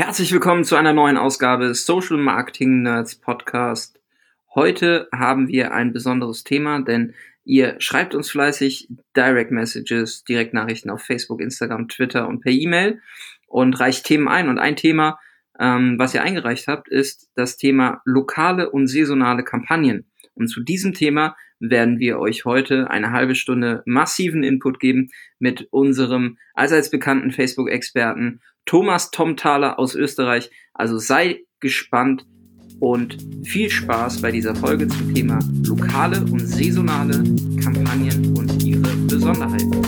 Herzlich willkommen zu einer neuen Ausgabe Social Marketing Nerds Podcast. Heute haben wir ein besonderes Thema, denn ihr schreibt uns fleißig Direct Messages, Direktnachrichten auf Facebook, Instagram, Twitter und per E-Mail und reicht Themen ein. Und ein Thema, ähm, was ihr eingereicht habt, ist das Thema lokale und saisonale Kampagnen. Und zu diesem Thema werden wir euch heute eine halbe Stunde massiven Input geben mit unserem allseits bekannten Facebook-Experten Thomas Tomthaler aus Österreich. Also sei gespannt und viel Spaß bei dieser Folge zum Thema lokale und saisonale Kampagnen und ihre Besonderheiten.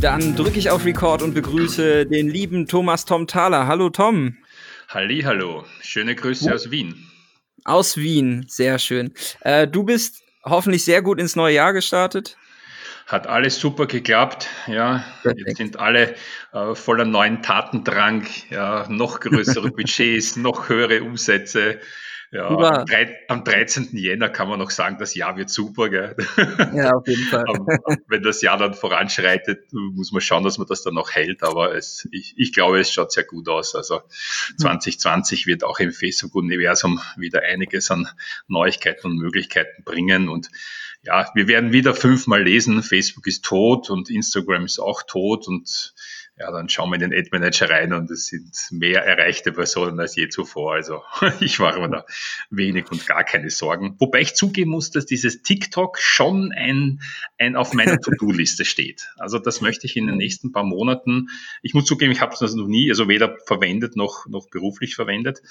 Dann drücke ich auf Record und begrüße den lieben Thomas Tom Thaler. Hallo Tom. Halli, hallo. Schöne Grüße aus Wien. Aus Wien, sehr schön. Äh, du bist hoffentlich sehr gut ins neue Jahr gestartet. Hat alles super geklappt, ja. Perfekt. Jetzt sind alle äh, voller neuen Tatendrang, ja, noch größere Budgets, noch höhere Umsätze. Ja, am, 3, am 13. Jänner kann man noch sagen, das Jahr wird super, gell? Ja, auf jeden Fall. Wenn das Jahr dann voranschreitet, muss man schauen, dass man das dann noch hält. Aber es, ich, ich glaube, es schaut sehr gut aus. Also 2020 wird auch im Facebook-Universum wieder einiges an Neuigkeiten und Möglichkeiten bringen. Und ja, wir werden wieder fünfmal lesen, Facebook ist tot und Instagram ist auch tot und ja, dann schauen wir in den Ad Manager rein und es sind mehr erreichte Personen als je zuvor. Also ich mache mir da wenig und gar keine Sorgen. Wobei ich zugeben muss, dass dieses TikTok schon ein, ein auf meiner To-Do-Liste steht. Also das möchte ich in den nächsten paar Monaten. Ich muss zugeben, ich habe das noch nie, also weder verwendet noch, noch beruflich verwendet.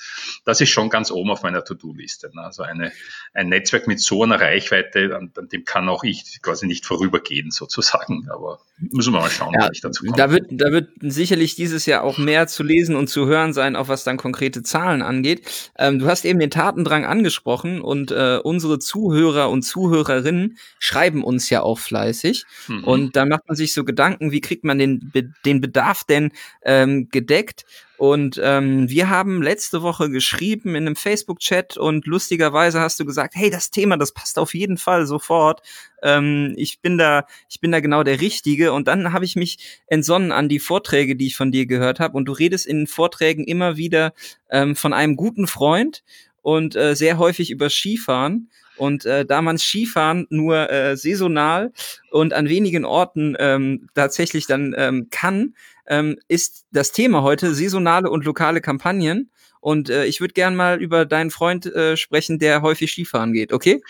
Das ist schon ganz oben auf meiner To-Do-Liste. Also eine, ein Netzwerk mit so einer Reichweite, an, an, dem kann auch ich quasi nicht vorübergehen sozusagen. Aber müssen wir mal schauen, ja, wie ich dazu komme. Da wird, da wird wird sicherlich dieses Jahr auch mehr zu lesen und zu hören sein, auch was dann konkrete Zahlen angeht. Ähm, du hast eben den Tatendrang angesprochen und äh, unsere Zuhörer und Zuhörerinnen schreiben uns ja auch fleißig. Mhm. Und da macht man sich so Gedanken, wie kriegt man den, den Bedarf denn ähm, gedeckt? Und ähm, wir haben letzte Woche geschrieben in einem Facebook-Chat und lustigerweise hast du gesagt, hey, das Thema, das passt auf jeden Fall sofort. Ähm, ich bin da, ich bin da genau der Richtige. Und dann habe ich mich entsonnen an die Vorträge, die ich von dir gehört habe. Und du redest in den Vorträgen immer wieder ähm, von einem guten Freund und äh, sehr häufig über Skifahren. Und äh, da man Skifahren nur äh, saisonal und an wenigen Orten ähm, tatsächlich dann ähm, kann, ähm, ist das Thema heute saisonale und lokale Kampagnen. Und äh, ich würde gern mal über deinen Freund äh, sprechen, der häufig Skifahren geht, okay?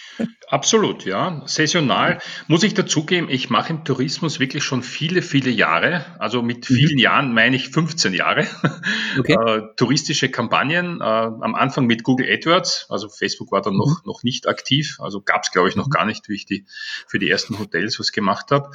Absolut, ja. Saisonal muss ich dazugeben, ich mache im Tourismus wirklich schon viele, viele Jahre. Also mit mhm. vielen mhm. Jahren meine ich 15 Jahre. Okay. äh, touristische Kampagnen, äh, am Anfang mit Google AdWords, also Facebook war dann mhm. noch, noch nicht aktiv, also gab es, glaube ich, noch mhm. gar nicht, wie ich die für die ersten Hotels was gemacht habe.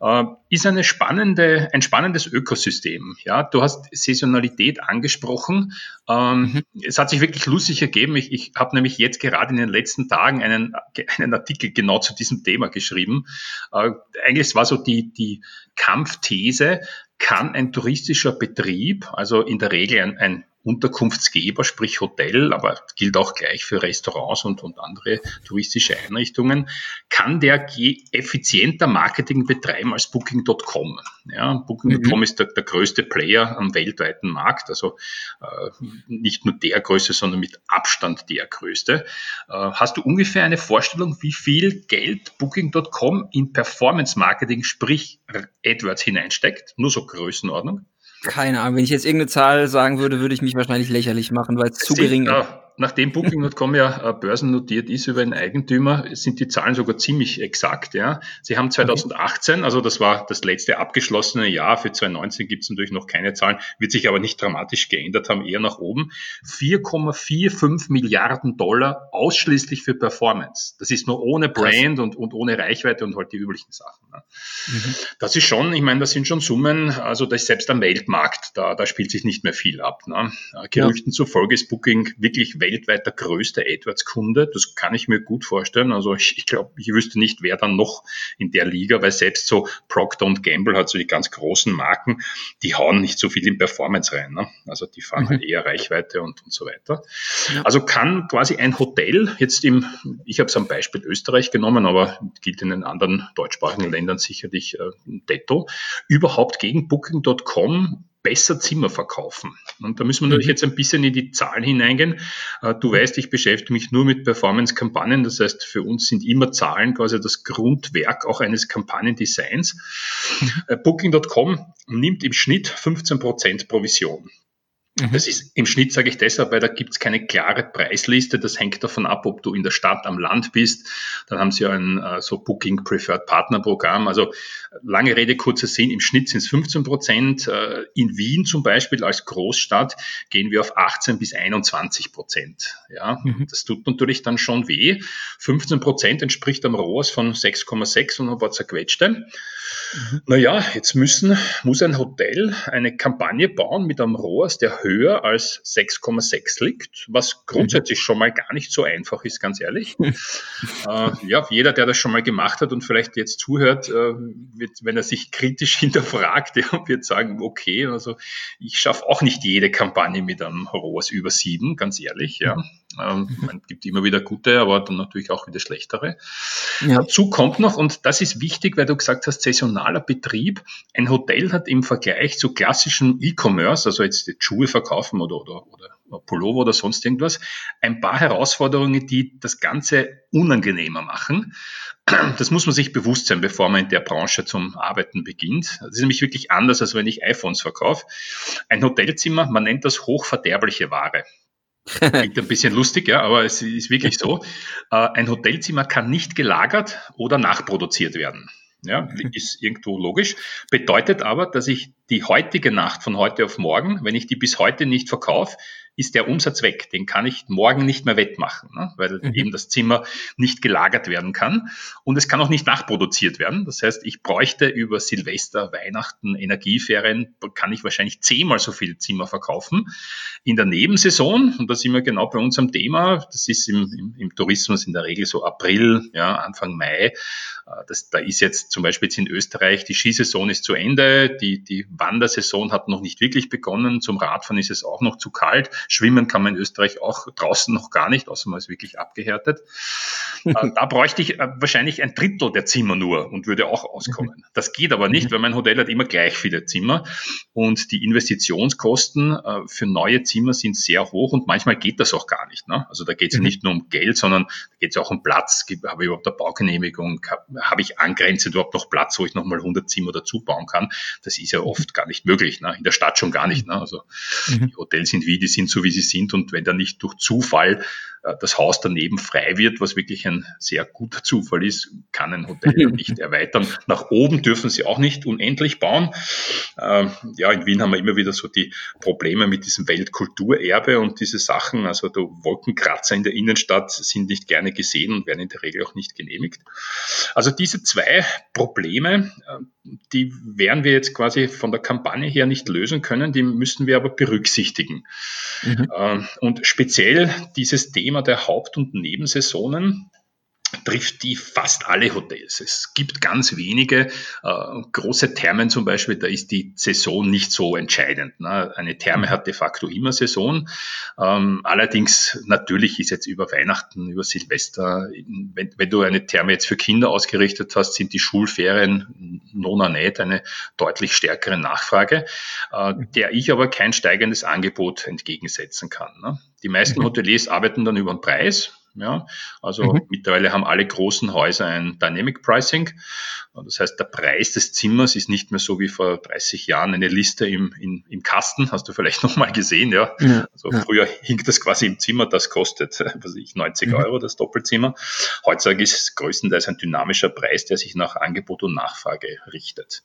Äh, ist eine spannende, ein spannendes Ökosystem. Ja, du hast Saisonalität angesprochen. Ähm, ähm, mhm. Es hat sich wirklich lustig ergeben. Ich, ich habe nämlich jetzt gerade in den letzten Tagen einen, einen Artikel genau zu diesem Thema geschrieben. Äh, eigentlich war so die, die Kampfthese, kann ein touristischer Betrieb, also in der Regel ein, ein Unterkunftsgeber, sprich Hotel, aber gilt auch gleich für Restaurants und, und andere touristische Einrichtungen, kann der effizienter Marketing betreiben als Booking.com. Ja, Booking.com mhm. ist der, der, größte Player am weltweiten Markt, also äh, nicht nur der größte, sondern mit Abstand der größte. Äh, hast du ungefähr eine Vorstellung, wie viel Geld Booking.com in Performance Marketing, sprich AdWords hineinsteckt? Nur so Größenordnung? Keine Ahnung, wenn ich jetzt irgendeine Zahl sagen würde, würde ich mich wahrscheinlich lächerlich machen, weil es zu gering ist nachdem Booking.com ja äh, börsennotiert ist über einen Eigentümer, sind die Zahlen sogar ziemlich exakt. Ja. Sie haben 2018, okay. also das war das letzte abgeschlossene Jahr, für 2019 gibt es natürlich noch keine Zahlen, wird sich aber nicht dramatisch geändert haben, eher nach oben, 4,45 Milliarden Dollar ausschließlich für Performance. Das ist nur ohne Brand und, und ohne Reichweite und halt die üblichen Sachen. Ne. Mhm. Das ist schon, ich meine, das sind schon Summen, also das ist selbst am Weltmarkt, da, da spielt sich nicht mehr viel ab. Ne. Gerüchten ja. zufolge ist Booking wirklich weg weltweit der größte AdWords-Kunde. Das kann ich mir gut vorstellen. Also ich, ich glaube, ich wüsste nicht, wer dann noch in der Liga, weil selbst so Procter Gamble hat so die ganz großen Marken, die hauen nicht so viel in Performance rein. Ne? Also die fahren mhm. halt eher Reichweite und, und so weiter. Ja. Also kann quasi ein Hotel jetzt im, ich habe es am Beispiel Österreich genommen, aber gilt in den anderen deutschsprachigen Ländern sicherlich äh, detto, überhaupt gegen Booking.com besser Zimmer verkaufen. Und da müssen wir natürlich mhm. jetzt ein bisschen in die Zahlen hineingehen. Äh, du weißt, ich beschäftige mich nur mit Performance-Kampagnen. Das heißt, für uns sind immer Zahlen quasi das Grundwerk auch eines Kampagnendesigns. Mhm. Äh, Booking.com nimmt im Schnitt 15% Provision. Mhm. Das ist im Schnitt, sage ich deshalb, weil da gibt es keine klare Preisliste. Das hängt davon ab, ob du in der Stadt am Land bist. Dann haben sie ja ein äh, so Booking Preferred Partner Programm. Also lange Rede, kurzer Sinn. Im Schnitt sind es 15 Prozent. Äh, in Wien zum Beispiel als Großstadt gehen wir auf 18 bis 21 Prozent. Ja, mhm. das tut natürlich dann schon weh. 15 Prozent entspricht am ROAS von 6,6 und ein paar zerquetschte. Mhm. Naja, jetzt müssen, muss ein Hotel eine Kampagne bauen mit einem ROAS, der höher als 6,6 liegt, was grundsätzlich schon mal gar nicht so einfach ist, ganz ehrlich. äh, ja, jeder, der das schon mal gemacht hat und vielleicht jetzt zuhört, äh, wird, wenn er sich kritisch hinterfragt, der wird sagen, okay, also ich schaffe auch nicht jede Kampagne mit einem ROAS über 7, ganz ehrlich, ja. Ähm, mhm. Man gibt immer wieder gute, aber dann natürlich auch wieder schlechtere. Ja. Dazu kommt noch, und das ist wichtig, weil du gesagt hast, saisonaler Betrieb. Ein Hotel hat im Vergleich zu klassischem E-Commerce, also jetzt Schuhe verkaufen oder, oder, oder Pullover oder sonst irgendwas, ein paar Herausforderungen, die das Ganze unangenehmer machen. Das muss man sich bewusst sein, bevor man in der Branche zum Arbeiten beginnt. Das ist nämlich wirklich anders, als wenn ich iPhones verkaufe. Ein Hotelzimmer, man nennt das hochverderbliche Ware. Klingt ein bisschen lustig, ja, aber es ist wirklich so. Äh, ein Hotelzimmer kann nicht gelagert oder nachproduziert werden. Ja, ist irgendwo logisch. Bedeutet aber, dass ich die heutige Nacht von heute auf morgen, wenn ich die bis heute nicht verkaufe, ist der Umsatz weg. Den kann ich morgen nicht mehr wettmachen, ne? weil mhm. eben das Zimmer nicht gelagert werden kann. Und es kann auch nicht nachproduziert werden. Das heißt, ich bräuchte über Silvester, Weihnachten, Energieferien, kann ich wahrscheinlich zehnmal so viel Zimmer verkaufen. In der Nebensaison, und da sind wir genau bei unserem Thema, das ist im, im, im Tourismus in der Regel so April, ja, Anfang Mai. Äh, das, da ist jetzt zum Beispiel jetzt in Österreich, die Skisaison ist zu Ende, die, die Wandersaison hat noch nicht wirklich begonnen, zum Radfahren ist es auch noch zu kalt. Schwimmen kann man in Österreich auch draußen noch gar nicht, außer man ist wirklich abgehärtet. Äh, da bräuchte ich äh, wahrscheinlich ein Drittel der Zimmer nur und würde auch auskommen. Das geht aber nicht, weil mein Hotel hat immer gleich viele Zimmer und die Investitionskosten äh, für neue Zimmer sind sehr hoch und manchmal geht das auch gar nicht. Ne? Also da geht es mhm. nicht nur um Geld, sondern da geht es auch um Platz. Habe ich überhaupt eine Baugenehmigung? Habe ich angrenzend überhaupt noch Platz, wo ich nochmal 100 Zimmer dazu bauen kann? Das ist ja oft gar nicht möglich. Ne? In der Stadt schon gar nicht. Ne? Also mhm. die Hotels sind wie, die sind so, wie sie sind. Und wenn da nicht durch Zufall das Haus daneben frei wird, was wirklich ein sehr guter Zufall ist, kann ein Hotel nicht erweitern. Nach oben dürfen sie auch nicht unendlich bauen. Ähm, ja, in Wien haben wir immer wieder so die Probleme mit diesem Weltkulturerbe und diese Sachen. Also die Wolkenkratzer in der Innenstadt sind nicht gerne gesehen und werden in der Regel auch nicht genehmigt. Also diese zwei Probleme, äh, die werden wir jetzt quasi von der Kampagne her nicht lösen können, die müssen wir aber berücksichtigen. Mhm. Ähm, und speziell dieses Thema der Haupt- und Nebensaisonen trifft die fast alle Hotels. Es gibt ganz wenige äh, große Thermen zum Beispiel, da ist die Saison nicht so entscheidend. Ne? Eine Therme hat de facto immer Saison. Ähm, allerdings natürlich ist jetzt über Weihnachten, über Silvester, wenn, wenn, du eine Therme jetzt für Kinder ausgerichtet hast, sind die Schulferien nona nicht eine deutlich stärkere Nachfrage, äh, der ich aber kein steigendes Angebot entgegensetzen kann. Ne? Die meisten mhm. Hoteliers arbeiten dann über den Preis. Ja, also mhm. mittlerweile haben alle großen Häuser ein Dynamic Pricing. Das heißt, der Preis des Zimmers ist nicht mehr so wie vor 30 Jahren eine Liste im, im, im Kasten. Hast du vielleicht noch mal gesehen, ja? ja also ja. früher hing das quasi im Zimmer, das kostet, was ich, 90 mhm. Euro das Doppelzimmer. Heutzutage ist es größtenteils ein dynamischer Preis, der sich nach Angebot und Nachfrage richtet.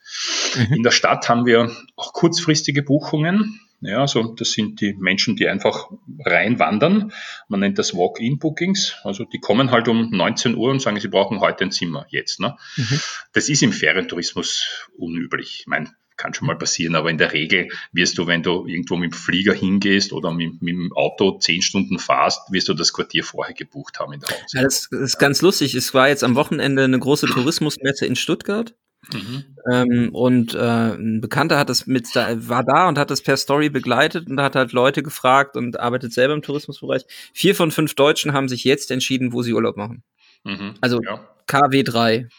Mhm. In der Stadt haben wir auch kurzfristige Buchungen. Ja, also das sind die Menschen, die einfach reinwandern. Man nennt das Walk-in-Bookings. Also die kommen halt um 19 Uhr und sagen, sie brauchen heute ein Zimmer jetzt. Ne? Mhm. Das ist im Ferientourismus unüblich. Ich meine, kann schon mal passieren, aber in der Regel wirst du, wenn du irgendwo mit dem Flieger hingehst oder mit, mit dem Auto zehn Stunden fahrst, wirst du das Quartier vorher gebucht haben in der. Ja, das ist ganz lustig. Es war jetzt am Wochenende eine große Tourismusmesse in Stuttgart. Mhm. Ähm, und äh, ein Bekannter hat das mit war da und hat das per Story begleitet und hat halt Leute gefragt und arbeitet selber im Tourismusbereich. Vier von fünf Deutschen haben sich jetzt entschieden, wo sie Urlaub machen. Mhm. Also ja. KW3.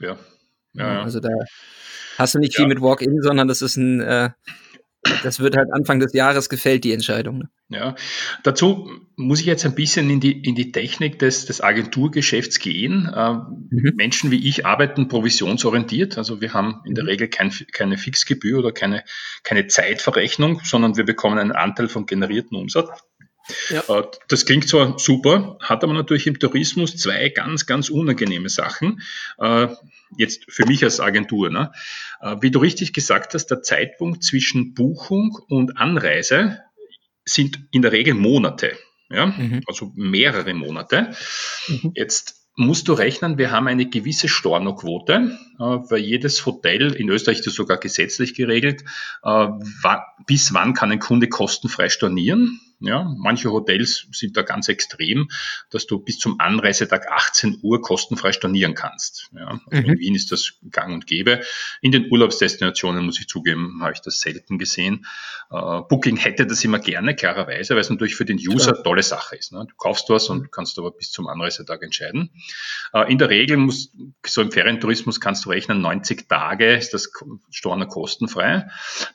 Ja. Ja, ja. Also da hast du nicht viel mit Walk-in, sondern das ist ein äh, das wird halt Anfang des Jahres gefällt, die Entscheidung. Ne? Ja, dazu muss ich jetzt ein bisschen in die, in die Technik des, des Agenturgeschäfts gehen. Äh, mhm. Menschen wie ich arbeiten provisionsorientiert. Also wir haben in der mhm. Regel kein, keine Fixgebühr oder keine, keine Zeitverrechnung, sondern wir bekommen einen Anteil vom generierten Umsatz. Ja. Äh, das klingt zwar super, hat aber natürlich im Tourismus zwei ganz, ganz unangenehme Sachen. Äh, jetzt für mich als Agentur. Ne? Äh, wie du richtig gesagt hast, der Zeitpunkt zwischen Buchung und Anreise sind in der Regel Monate. Ja? Mhm. Also mehrere Monate. Mhm. Jetzt musst du rechnen, wir haben eine gewisse Stornoquote, weil jedes Hotel, in Österreich ist das sogar gesetzlich geregelt, bis wann kann ein Kunde kostenfrei stornieren. Ja, manche Hotels sind da ganz extrem, dass du bis zum Anreisetag 18 Uhr kostenfrei stornieren kannst. Ja, also mhm. In Wien ist das gang und gäbe. In den Urlaubsdestinationen, muss ich zugeben, habe ich das selten gesehen. Uh, Booking hätte das immer gerne, klarerweise, weil es natürlich für den User Klar. tolle Sache ist. Ne? Du kaufst was und kannst aber bis zum Anreisetag entscheiden. Uh, in der Regel muss, so im Ferientourismus kannst du rechnen, 90 Tage ist das Storner kostenfrei.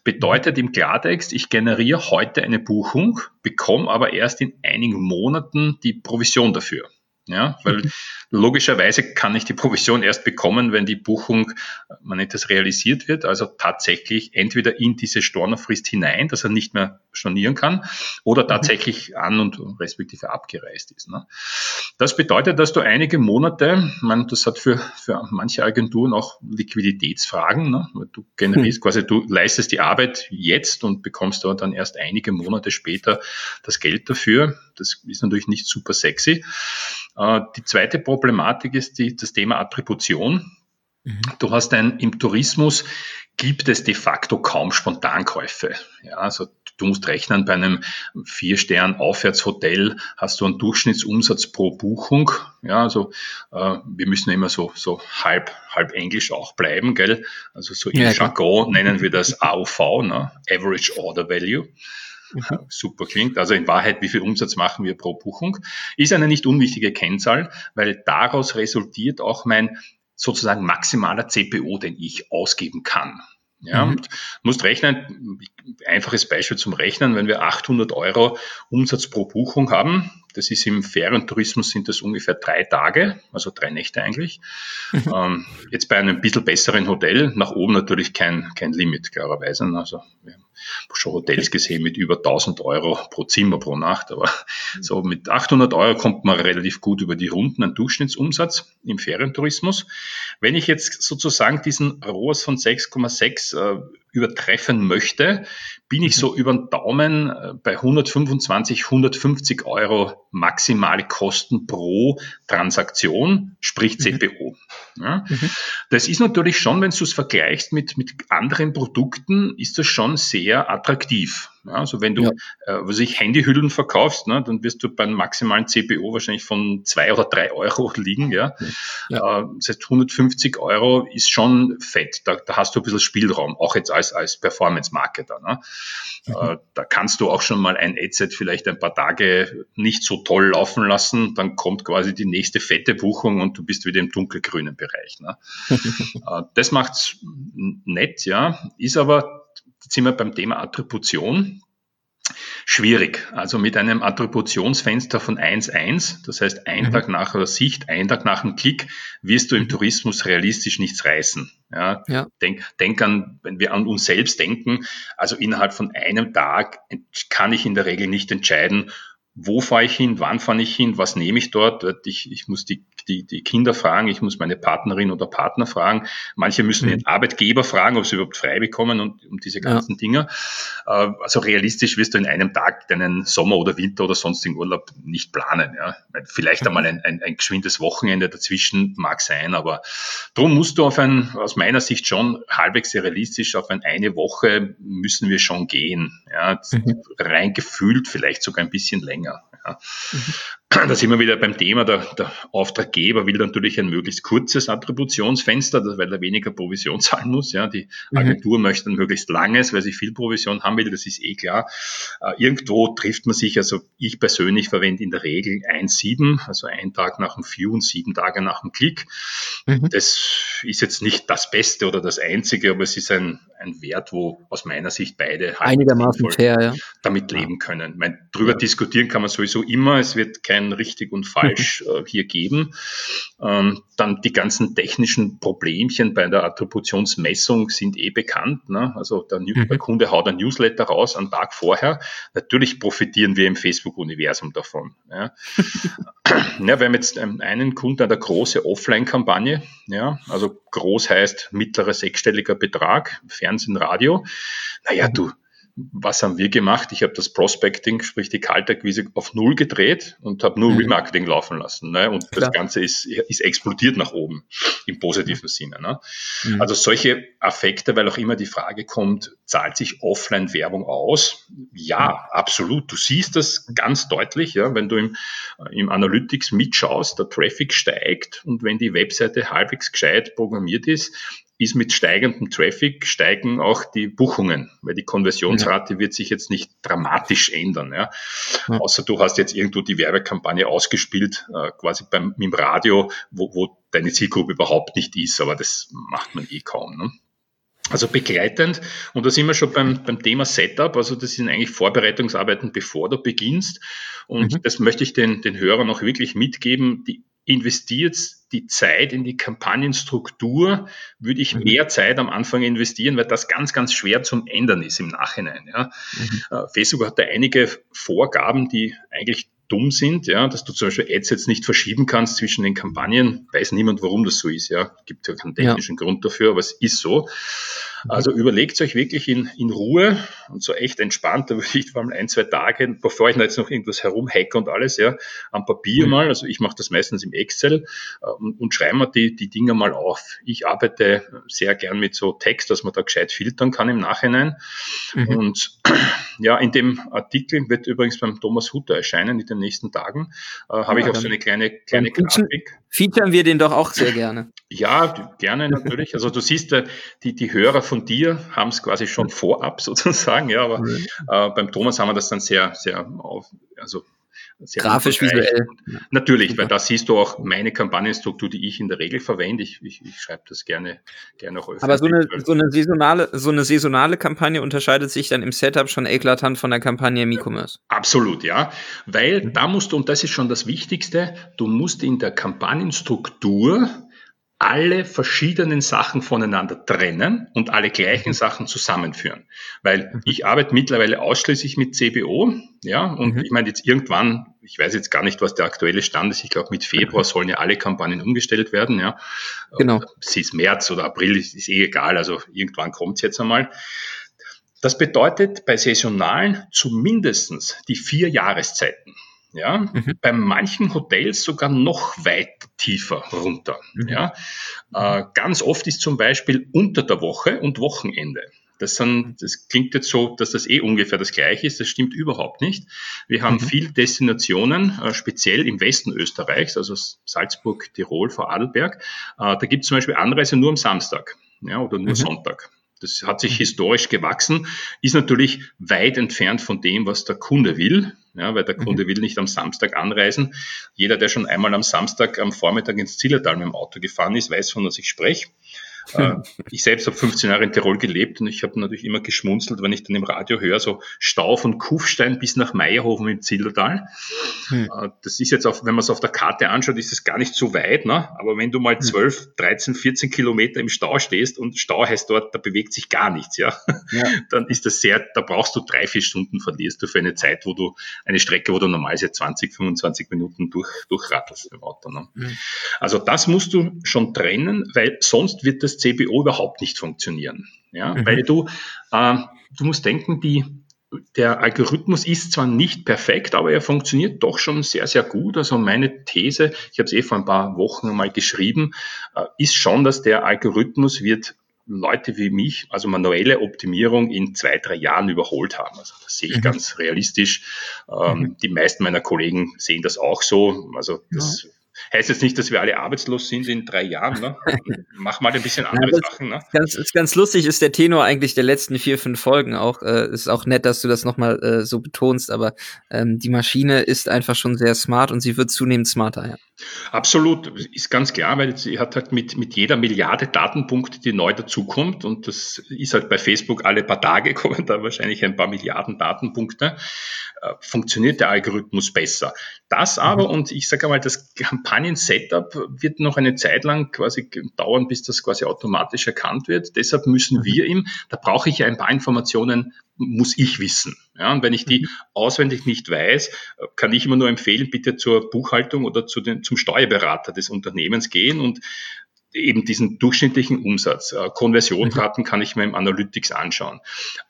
Bedeutet im Klartext, ich generiere heute eine Buchung, bekomme aber erst in einigen Monaten die Provision dafür. Ja, weil logischerweise kann ich die Provision erst bekommen, wenn die Buchung, man nennt das realisiert wird, also tatsächlich entweder in diese Stornerfrist hinein, dass er nicht mehr stornieren kann, oder mhm. tatsächlich an und respektive abgereist ist. Ne? Das bedeutet, dass du einige Monate, man, das hat für, für manche Agenturen auch Liquiditätsfragen, ne? du generierst mhm. quasi, du leistest die Arbeit jetzt und bekommst dort dann erst einige Monate später das Geld dafür. Das ist natürlich nicht super sexy. Äh, die zweite Problematik ist die, das Thema Attribution. Mhm. Du hast ein, im Tourismus gibt es de facto kaum Spontankäufe. Ja, also du musst rechnen, bei einem Vier-Stern-Aufwärtshotel hast du einen Durchschnittsumsatz pro Buchung. Ja, also äh, wir müssen immer so, so halb, halb Englisch auch bleiben, gell? Also so im ja, Jargon nennen wir das AOV, ne? Average Order Value. Mhm. Super klingt. Also in Wahrheit, wie viel Umsatz machen wir pro Buchung? Ist eine nicht unwichtige Kennzahl, weil daraus resultiert auch mein sozusagen maximaler CPO, den ich ausgeben kann. Ja, mhm. musst rechnen, einfaches Beispiel zum Rechnen, wenn wir 800 Euro Umsatz pro Buchung haben, das ist im Ferientourismus sind das ungefähr drei Tage, also drei Nächte eigentlich. Mhm. Ähm, jetzt bei einem bisschen besseren Hotel, nach oben natürlich kein, kein Limit, klarerweise. Also wir haben schon Hotels gesehen mit über 1000 Euro pro Zimmer pro Nacht, aber mhm. so mit 800 Euro kommt man relativ gut über die Runden an Durchschnittsumsatz im Ferientourismus. Wenn ich jetzt sozusagen diesen ROAS von 6,6 äh, übertreffen möchte, bin ich so mhm. über den Daumen äh, bei 125, 150 Euro maximale Kosten pro Transaktion, sprich CPO. Mhm. Ja. Mhm. Das ist natürlich schon, wenn du es vergleichst mit, mit anderen Produkten, ist das schon sehr attraktiv. Ja, also wenn du, ja. äh, was ich Handyhüllen verkaufst, ne, dann wirst du beim maximalen CPO wahrscheinlich von zwei oder drei Euro liegen. Ja, ja. Äh, das heißt 150 Euro ist schon fett. Da, da hast du ein bisschen Spielraum, auch jetzt als als Performance-Marketer. Ne? Mhm. Äh, da kannst du auch schon mal ein Adset vielleicht ein paar Tage nicht so toll laufen lassen, dann kommt quasi die nächste fette Buchung und du bist wieder im dunkelgrünen Bereich. Ne? Äh, das macht's nett, ja, ist aber Jetzt sind wir beim Thema Attribution. Schwierig. Also mit einem Attributionsfenster von 1.1, das heißt ein mhm. Tag nach der Sicht, ein Tag nach dem Klick, wirst du im mhm. Tourismus realistisch nichts reißen. Ja, ja. Denk, denk an, wenn wir an uns selbst denken, also innerhalb von einem Tag kann ich in der Regel nicht entscheiden, wo fahre ich hin, wann fahre ich hin, was nehme ich dort. Ich, ich muss die, die, die Kinder fragen, ich muss meine Partnerin oder Partner fragen. Manche müssen mhm. den Arbeitgeber fragen, ob sie überhaupt frei bekommen und um diese ganzen ja. Dinge. Äh, also realistisch wirst du in einem Tag deinen Sommer oder Winter oder sonstigen Urlaub nicht planen. Ja. Vielleicht mhm. einmal ein, ein, ein geschwindes Wochenende dazwischen mag sein, aber darum musst du auf ein, aus meiner Sicht schon halbwegs realistisch, auf ein, eine Woche müssen wir schon gehen. Ja. Mhm. Rein gefühlt vielleicht sogar ein bisschen länger. Ja. Mhm. Da sind wir wieder beim Thema, der, der, Auftraggeber will natürlich ein möglichst kurzes Attributionsfenster, weil er weniger Provision zahlen muss. Ja. Die mhm. Agentur mhm. möchte ein möglichst langes, weil sie viel Provision haben will, das ist eh klar. Äh, irgendwo trifft man sich, also ich persönlich verwende in der Regel 1,7, also ein Tag nach dem View und sieben Tage nach dem Klick. Mhm. Das ist jetzt nicht das Beste oder das Einzige, aber es ist ein, ein Wert, wo aus meiner Sicht beide einigermaßen fair, ja. damit leben können. Ich meine, drüber ja. diskutieren kann man sowieso immer, es wird kein kein richtig und falsch äh, hier geben. Ähm, dann die ganzen technischen Problemchen bei der Attributionsmessung sind eh bekannt. Ne? Also der, mhm. der, Kunde haut ein Newsletter raus am Tag vorher. Natürlich profitieren wir im Facebook-Universum davon. Ja? ja, wir haben jetzt einen Kunden, eine große Offline-Kampagne. Ja? Also groß heißt mittlerer sechsstelliger Betrag, Fernsehen, Radio. Naja, du, was haben wir gemacht? Ich habe das Prospecting, sprich die Kaltakquise, auf Null gedreht und habe nur mhm. Remarketing laufen lassen. Ne? Und Klar. das Ganze ist, ist explodiert nach oben im positiven. Sinne. Ne? Mhm. Also solche Affekte, weil auch immer die Frage kommt, zahlt sich Offline-Werbung aus? Ja, mhm. absolut. Du siehst das ganz deutlich, ja, wenn du im, im Analytics mitschaust, der Traffic steigt und wenn die Webseite halbwegs gescheit programmiert ist, ist mit steigendem Traffic steigen auch die Buchungen, weil die Konversionsrate ja. wird sich jetzt nicht dramatisch ändern. Ja. ja. Außer du hast jetzt irgendwo die Werbekampagne ausgespielt, äh, quasi beim, im Radio, wo, wo deine Zielgruppe überhaupt nicht ist, aber das macht man eh kaum. Ne? Also begleitend, und da sind wir schon beim, beim Thema Setup, also das sind eigentlich Vorbereitungsarbeiten, bevor du beginnst. Und mhm. das möchte ich den, den Hörern auch wirklich mitgeben. Die investiert die Zeit in die Kampagnenstruktur, würde ich mhm. mehr Zeit am Anfang investieren, weil das ganz, ganz schwer zum Ändern ist im Nachhinein. Ja. Mhm. Äh, Facebook hat da einige Vorgaben, die eigentlich dumm sind, ja, dass du zum Beispiel Ads jetzt nicht verschieben kannst zwischen den Kampagnen, weiß niemand, warum das so ist, ja, gibt ja keinen technischen ja. Grund dafür, aber es ist so. Also überlegt euch wirklich in, in Ruhe und so echt entspannt, da würde ich vor allem ein, zwei Tage, bevor ich jetzt noch irgendwas herumhacke und alles, ja, am Papier mhm. mal, also ich mache das meistens im Excel äh, und, und schreibe mir die, die Dinge mal auf. Ich arbeite sehr gern mit so Text, dass man da gescheit filtern kann im Nachhinein. Mhm. Und ja, in dem Artikel wird übrigens beim Thomas Hutter erscheinen in den nächsten Tagen, äh, habe ja, ich auch so eine kleine, kleine Grafik. Featuren wir den doch auch sehr gerne. Ja, gerne natürlich. Also du siehst, äh, die, die Hörer von dir haben es quasi schon vorab sozusagen, ja, aber mhm. äh, beim Thomas haben wir das dann sehr, sehr auf, also sehr grafisch visuell. Natürlich, Super. weil da siehst du auch meine Kampagnenstruktur, die ich in der Regel verwende. Ich, ich, ich schreibe das gerne, gerne auch öffentlich. Aber so eine, so eine saisonale, so eine saisonale Kampagne unterscheidet sich dann im Setup schon eklatant von der Kampagne im E-Commerce. Absolut, ja. Weil mhm. da musst du, und das ist schon das Wichtigste, du musst in der Kampagnenstruktur alle verschiedenen Sachen voneinander trennen und alle gleichen mhm. Sachen zusammenführen. Weil mhm. ich arbeite mittlerweile ausschließlich mit CBO, ja, und mhm. ich meine jetzt irgendwann, ich weiß jetzt gar nicht, was der aktuelle Stand ist, ich glaube mit Februar mhm. sollen ja alle Kampagnen umgestellt werden, ja. Genau. Es ist März oder April, ist, ist eh egal, also irgendwann kommt es jetzt einmal. Das bedeutet bei saisonalen zumindestens die vier Jahreszeiten. Ja, mhm. bei manchen Hotels sogar noch weit tiefer runter. Mhm. Ja, äh, ganz oft ist zum Beispiel unter der Woche und Wochenende. Das, sind, das klingt jetzt so, dass das eh ungefähr das gleiche ist. Das stimmt überhaupt nicht. Wir haben mhm. viele Destinationen, äh, speziell im Westen Österreichs, also Salzburg, Tirol, Vorarlberg. Äh, da gibt es zum Beispiel Anreise nur am Samstag ja, oder nur mhm. Sonntag. Das hat sich historisch gewachsen, ist natürlich weit entfernt von dem, was der Kunde will, ja, weil der mhm. Kunde will nicht am Samstag anreisen. Jeder, der schon einmal am Samstag am Vormittag ins Zillertal mit dem Auto gefahren ist, weiß, von was ich spreche. Äh, ich selbst habe 15 Jahre in Tirol gelebt und ich habe natürlich immer geschmunzelt, wenn ich dann im Radio höre, so Stau von Kufstein bis nach Meierhofen im Zillertal. Hm. Äh, das ist jetzt, auf, wenn man es auf der Karte anschaut, ist es gar nicht so weit, ne? aber wenn du mal 12, 13, 14 Kilometer im Stau stehst und Stau heißt dort, da bewegt sich gar nichts, ja, ja. dann ist das sehr, da brauchst du drei, vier Stunden verlierst du für eine Zeit, wo du eine Strecke, wo du normalerweise 20, 25 Minuten durch, durchrattelst im Auto. Ne? Mhm. Also das musst du schon trennen, weil sonst wird das CBO überhaupt nicht funktionieren. Ja? Mhm. Weil du, äh, du musst denken, die, der Algorithmus ist zwar nicht perfekt, aber er funktioniert doch schon sehr, sehr gut. Also meine These, ich habe es eh vor ein paar Wochen mal geschrieben, äh, ist schon, dass der Algorithmus wird Leute wie mich, also manuelle Optimierung in zwei, drei Jahren überholt haben. Also das sehe ich mhm. ganz realistisch. Ähm, mhm. Die meisten meiner Kollegen sehen das auch so. Also das ja. Heißt jetzt nicht, dass wir alle arbeitslos sind in drei Jahren. Ne? Mach mal ein bisschen andere ja, Sachen. Ne? Ganz, ist ganz lustig ist der Tenor eigentlich der letzten vier, fünf Folgen auch. Äh, ist auch nett, dass du das nochmal äh, so betonst, aber ähm, die Maschine ist einfach schon sehr smart und sie wird zunehmend smarter. Ja. Absolut, ist ganz klar, weil sie hat halt mit, mit jeder Milliarde Datenpunkte, die neu dazukommt, und das ist halt bei Facebook alle paar Tage kommen da wahrscheinlich ein paar Milliarden Datenpunkte, äh, funktioniert der Algorithmus besser. Das aber, mhm. und ich sage einmal, das Kampagnen-Setup wird noch eine Zeit lang quasi dauern, bis das quasi automatisch erkannt wird. Deshalb müssen mhm. wir ihm, da brauche ich ja ein paar Informationen muss ich wissen. Ja, und wenn ich die mhm. auswendig nicht weiß, kann ich immer nur empfehlen, bitte zur Buchhaltung oder zu den, zum Steuerberater des Unternehmens gehen und eben diesen durchschnittlichen Umsatz. Äh, Konversionsraten kann ich mir im Analytics anschauen.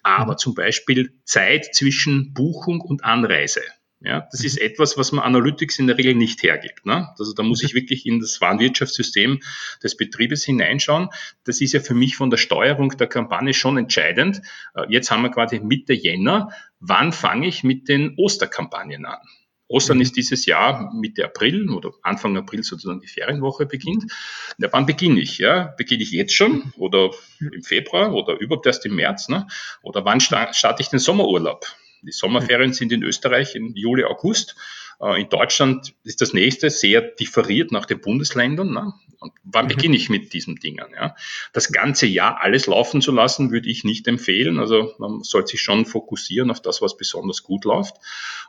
Aber mhm. zum Beispiel Zeit zwischen Buchung und Anreise. Ja, das ist etwas, was man Analytics in der Regel nicht hergibt. Ne? Also da muss ich mhm. wirklich in das Warenwirtschaftssystem des Betriebes hineinschauen. Das ist ja für mich von der Steuerung der Kampagne schon entscheidend. Äh, jetzt haben wir quasi Mitte Jänner. Wann fange ich mit den Osterkampagnen an? Ostern mhm. ist dieses Jahr Mitte April oder Anfang April sozusagen die Ferienwoche beginnt. Ja, wann beginne ich? Ja, beginne ich jetzt schon oder im Februar oder überhaupt erst im März? Ne? Oder wann starte ich den Sommerurlaub? Die Sommerferien sind in Österreich im Juli, August. Äh, in Deutschland ist das nächste sehr differiert nach den Bundesländern. Ne? Und wann mhm. beginne ich mit diesen Dingen? Ja? Das ganze Jahr alles laufen zu lassen, würde ich nicht empfehlen. Also man sollte sich schon fokussieren auf das, was besonders gut läuft.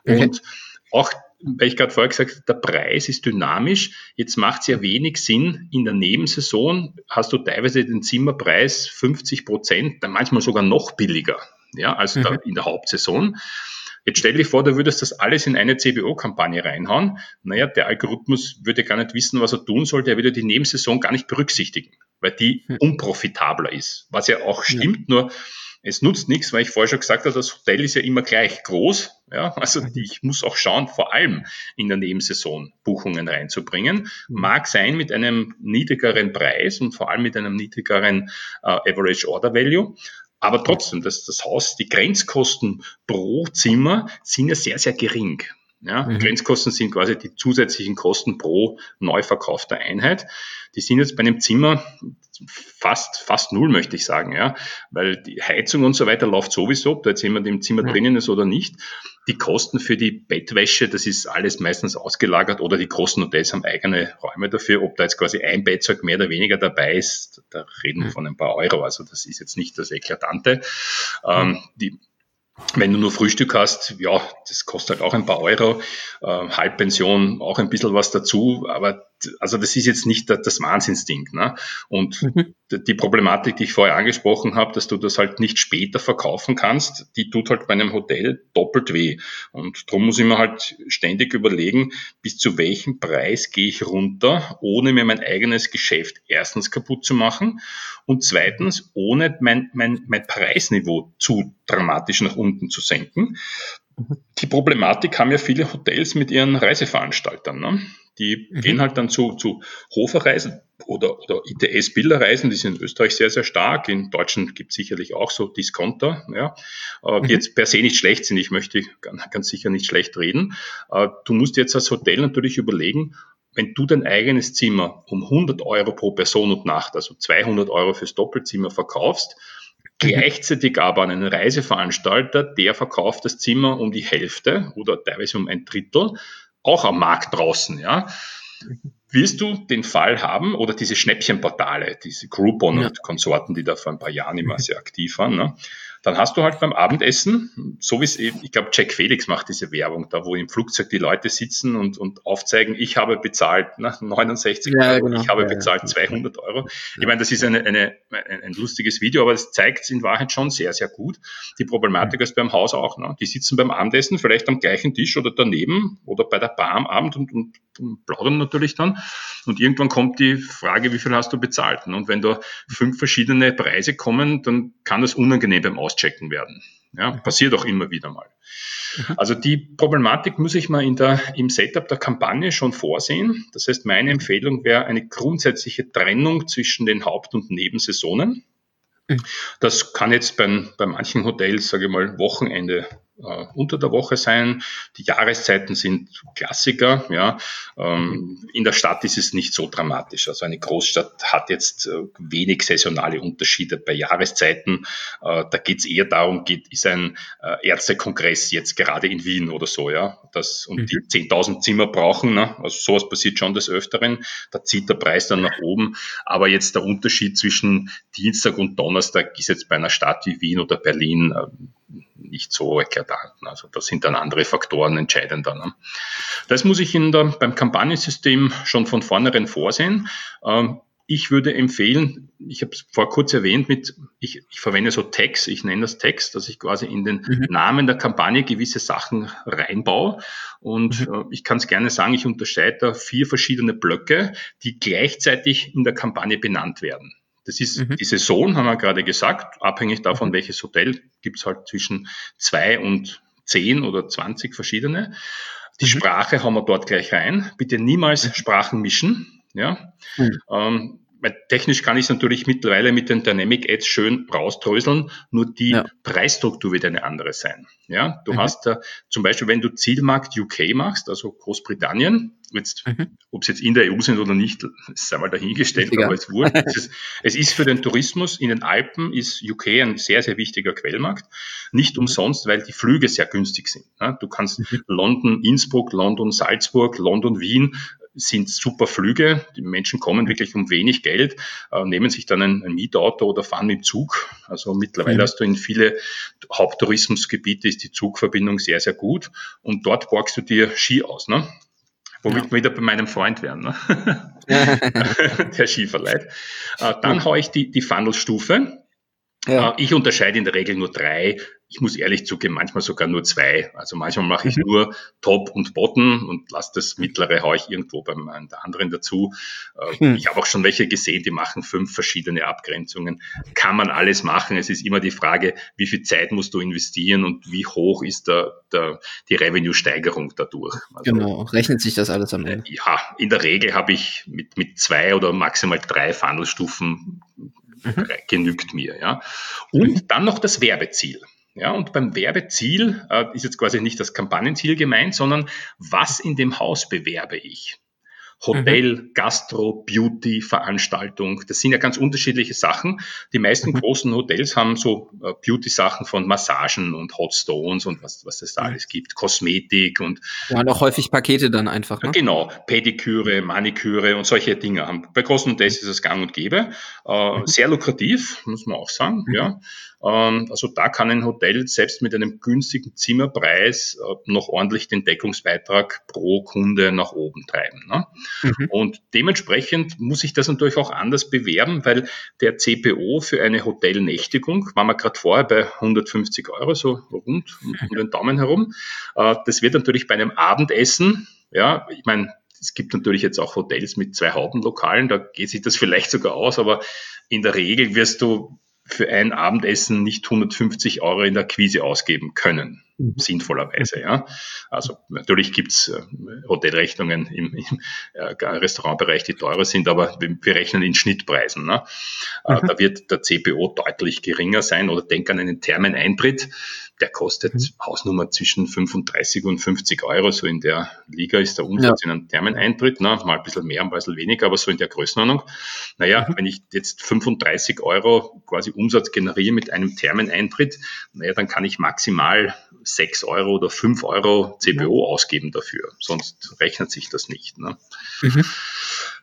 Und auch, weil ich gerade vorher gesagt habe, der Preis ist dynamisch. Jetzt macht es ja wenig Sinn, in der Nebensaison hast du teilweise den Zimmerpreis 50 Prozent, manchmal sogar noch billiger ja, als mhm. in der Hauptsaison. Jetzt stell dich vor, du würdest das alles in eine CBO-Kampagne reinhauen. Naja, der Algorithmus würde gar nicht wissen, was er tun soll. Der würde die Nebensaison gar nicht berücksichtigen, weil die mhm. unprofitabler ist. Was ja auch stimmt, ja. nur es nutzt nichts, weil ich vorher schon gesagt habe, das Hotel ist ja immer gleich groß. Ja, also ich muss auch schauen, vor allem in der Nebensaison Buchungen reinzubringen. Mhm. Mag sein mit einem niedrigeren Preis und vor allem mit einem niedrigeren äh, Average Order Value. Aber trotzdem, das, das Haus, die Grenzkosten pro Zimmer sind ja sehr, sehr gering. Ja, mhm. Grenzkosten sind quasi die zusätzlichen Kosten pro neu verkaufter Einheit. Die sind jetzt bei einem Zimmer fast, fast null, möchte ich sagen, ja, weil die Heizung und so weiter läuft sowieso, ob da jetzt jemand im Zimmer mhm. drinnen ist oder nicht. Die Kosten für die Bettwäsche, das ist alles meistens ausgelagert oder die großen Hotels haben eigene Räume dafür. Ob da jetzt quasi ein Bettzeug mehr oder weniger dabei ist, da reden wir mhm. von ein paar Euro. Also das ist jetzt nicht das Eklatante. Ähm, die wenn du nur Frühstück hast, ja, das kostet halt auch ein paar Euro. Äh, Halbpension auch ein bisschen was dazu, aber also das ist jetzt nicht das Wahnsinnsding. Ne? Und mhm. die Problematik, die ich vorher angesprochen habe, dass du das halt nicht später verkaufen kannst, die tut halt bei einem Hotel doppelt weh. Und darum muss ich mir halt ständig überlegen, bis zu welchem Preis gehe ich runter, ohne mir mein eigenes Geschäft erstens kaputt zu machen und zweitens, ohne mein, mein, mein Preisniveau zu dramatisch nach unten zu senken. Die Problematik haben ja viele Hotels mit ihren Reiseveranstaltern. Ne? Die mhm. gehen halt dann zu, zu Hoferreisen oder, oder ITS-Bilderreisen, die sind in Österreich sehr, sehr stark. In Deutschland gibt es sicherlich auch so Discounter, ja, äh, die mhm. jetzt per se nicht schlecht sind. Ich möchte ganz, sicher nicht schlecht reden. Äh, du musst jetzt als Hotel natürlich überlegen, wenn du dein eigenes Zimmer um 100 Euro pro Person und Nacht, also 200 Euro fürs Doppelzimmer verkaufst. Gleichzeitig aber an einen Reiseveranstalter, der verkauft das Zimmer um die Hälfte oder teilweise um ein Drittel, auch am Markt draußen, ja. wirst du den Fall haben oder diese Schnäppchenportale, diese Groupon ja. und Konsorten, die da vor ein paar Jahren immer sehr aktiv waren. Ne? Dann hast du halt beim Abendessen, so wie es eben, ich glaube, Jack Felix macht diese Werbung, da wo im Flugzeug die Leute sitzen und, und aufzeigen, ich habe bezahlt ne, 69 ja, Euro, genau. ich habe ja, bezahlt ja. 200 Euro. Ich meine, das ist eine, eine, ein, lustiges Video, aber das zeigt es in Wahrheit schon sehr, sehr gut. Die Problematik ist beim Haus auch. Ne? Die sitzen beim Abendessen vielleicht am gleichen Tisch oder daneben oder bei der Bar am Abend und, und, und plaudern natürlich dann. Und irgendwann kommt die Frage, wie viel hast du bezahlt? Und wenn da fünf verschiedene Preise kommen, dann kann das unangenehm beim auschecken werden. Ja, passiert auch immer wieder mal. Also die Problematik muss ich mal in der, im Setup der Kampagne schon vorsehen. Das heißt, meine Empfehlung wäre eine grundsätzliche Trennung zwischen den Haupt- und Nebensaisonen. Das kann jetzt bei, bei manchen Hotels, sage ich mal, Wochenende äh, unter der Woche sein. Die Jahreszeiten sind Klassiker. Ja. Ähm, in der Stadt ist es nicht so dramatisch. Also eine Großstadt hat jetzt äh, wenig saisonale Unterschiede bei Jahreszeiten. Äh, da geht es eher darum, geht, ist ein äh, Ärztekongress jetzt gerade in Wien oder so, ja, das und mhm. die 10.000 Zimmer brauchen. Ne? Also sowas passiert schon des Öfteren. Da zieht der Preis dann nach oben. Aber jetzt der Unterschied zwischen Dienstag und Donnerstag ist jetzt bei einer Stadt wie Wien oder Berlin äh, nicht so eklatant. Also da sind dann andere Faktoren entscheidender. Ne? Das muss ich in der, beim Kampagnensystem schon von vornherein vorsehen. Ähm, ich würde empfehlen, ich habe es vor kurz erwähnt, mit, ich, ich verwende so Tags, ich nenne das Text, dass ich quasi in den mhm. Namen der Kampagne gewisse Sachen reinbaue. Und mhm. äh, ich kann es gerne sagen, ich unterscheide da vier verschiedene Blöcke, die gleichzeitig in der Kampagne benannt werden. Das ist mhm. die Saison, haben wir gerade gesagt. Abhängig davon, mhm. welches Hotel, gibt es halt zwischen zwei und zehn oder zwanzig verschiedene. Die mhm. Sprache haben wir dort gleich rein. Bitte niemals mhm. Sprachen mischen. Ja. Mhm. Ähm, technisch kann ich es natürlich mittlerweile mit den Dynamic Ads schön rausdröseln, nur die ja. Preisstruktur wird eine andere sein. Ja, du mhm. hast da zum Beispiel, wenn du Zielmarkt UK machst, also Großbritannien, jetzt, mhm. ob es jetzt in der EU sind oder nicht, sei mal dahingestellt, aber es wurscht. es, ist, es ist für den Tourismus in den Alpen ist UK ein sehr, sehr wichtiger Quellmarkt. Nicht mhm. umsonst, weil die Flüge sehr günstig sind. Du kannst mhm. London, Innsbruck, London, Salzburg, London, Wien sind super Flüge. Die Menschen kommen wirklich um wenig Geld, äh, nehmen sich dann ein, ein, Mietauto oder fahren mit Zug. Also mittlerweile mhm. hast du in viele Haupttourismusgebiete ist die Zugverbindung sehr, sehr gut. Und dort borgst du dir Ski aus. Ne? Womit ja. wir wieder bei meinem Freund wären, ne? der Skiverleih. Äh, dann haue ich die, die Funnelstufe. Ja. Äh, ich unterscheide in der Regel nur drei ich muss ehrlich zugeben, manchmal sogar nur zwei. Also manchmal mache ich mhm. nur Top und Bottom und lasse das mittlere haue ich irgendwo beim anderen dazu. Mhm. Ich habe auch schon welche gesehen, die machen fünf verschiedene Abgrenzungen. Kann man alles machen. Es ist immer die Frage, wie viel Zeit musst du investieren und wie hoch ist der, der, die Revenue-Steigerung dadurch. Also, genau, rechnet sich das alles am Ende? Ja, in der Regel habe ich mit, mit zwei oder maximal drei Funnelstufen. Genügt mir. Ja. Und mhm. dann noch das Werbeziel. Ja, und beim Werbeziel äh, ist jetzt quasi nicht das Kampagnenziel gemeint, sondern was in dem Haus bewerbe ich? Hotel, mhm. Gastro, Beauty, Veranstaltung. Das sind ja ganz unterschiedliche Sachen. Die meisten mhm. großen Hotels haben so äh, Beauty-Sachen von Massagen und Hot Stones und was, was es da alles gibt, Kosmetik und. Ja, und auch häufig Pakete dann einfach. Ne? Genau, Pediküre, Maniküre und solche Dinge haben. Bei großen Hotels ist es gang und gäbe. Äh, mhm. Sehr lukrativ, muss man auch sagen, mhm. ja. Ähm, also da kann ein Hotel selbst mit einem günstigen Zimmerpreis äh, noch ordentlich den Deckungsbeitrag pro Kunde nach oben treiben. Ne? Mhm. Und dementsprechend muss ich das natürlich auch anders bewerben, weil der CPO für eine Hotelnächtigung, waren wir gerade vorher bei 150 Euro, so rund um den Daumen herum. Äh, das wird natürlich bei einem Abendessen, ja, ich meine, es gibt natürlich jetzt auch Hotels mit zwei Hauptlokalen, da geht sich das vielleicht sogar aus, aber in der Regel wirst du für ein Abendessen nicht 150 Euro in der Akquise ausgeben können. Sinnvollerweise. Ja. Also natürlich gibt's äh, Hotelrechnungen im, im äh, Restaurantbereich, die teurer sind, aber wir, rechnen in Schnittpreisen. Ne. Äh, mhm. Da wird der CPO deutlich geringer sein oder denk an einen Thermeneintritt der kostet mhm. Hausnummer zwischen 35 und 50 Euro. So in der Liga ist der Umsatz ja. in einem Thermeneintritt, ne? mal ein bisschen mehr, ein bisschen weniger, aber so in der Größenordnung. Naja, mhm. wenn ich jetzt 35 Euro quasi Umsatz generiere mit einem Thermeneintritt, naja, dann kann ich maximal 6 Euro oder 5 Euro CBO mhm. ausgeben dafür. Sonst rechnet sich das nicht. Ne? Mhm.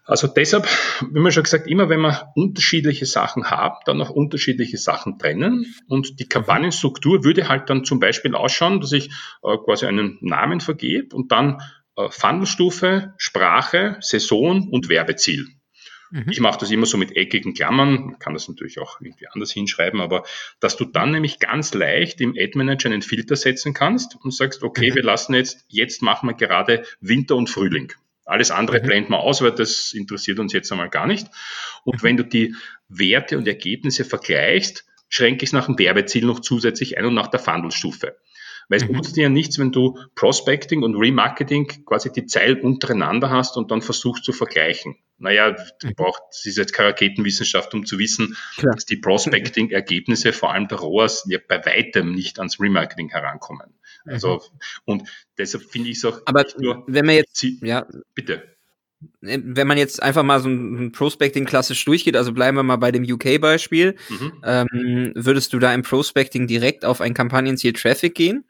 Also deshalb, wie man schon gesagt, immer wenn man unterschiedliche Sachen haben, dann auch unterschiedliche Sachen trennen. Und die Kampagnenstruktur würde halt dann zum Beispiel ausschauen, dass ich äh, quasi einen Namen vergebe und dann äh, Funnelstufe, Sprache, Saison und Werbeziel. Mhm. Ich mache das immer so mit eckigen Klammern, man kann das natürlich auch irgendwie anders hinschreiben, aber dass du dann nämlich ganz leicht im Ad Manager einen Filter setzen kannst und sagst, okay, mhm. wir lassen jetzt, jetzt machen wir gerade Winter und Frühling. Alles andere mhm. blenden wir aus, weil das interessiert uns jetzt einmal gar nicht. Und wenn du die Werte und Ergebnisse vergleichst, schränke ich es nach dem Werbeziel noch zusätzlich ein und nach der Funnelstufe. Weil es mhm. nutzt dir ja nichts, wenn du Prospecting und Remarketing quasi die Zeilen untereinander hast und dann versuchst zu vergleichen. Naja, du mhm. brauchst, das ist jetzt keine Raketenwissenschaft, um zu wissen, Klar. dass die Prospecting-Ergebnisse, vor allem der ROAS, ja bei weitem nicht ans Remarketing herankommen. Also, mhm. und deshalb finde ich es auch. Aber wenn man jetzt, ja, bitte äh, wenn man jetzt einfach mal so ein Prospecting klassisch durchgeht, also bleiben wir mal bei dem UK-Beispiel, mhm. ähm, würdest du da im Prospecting direkt auf ein Kampagnenziel Traffic gehen?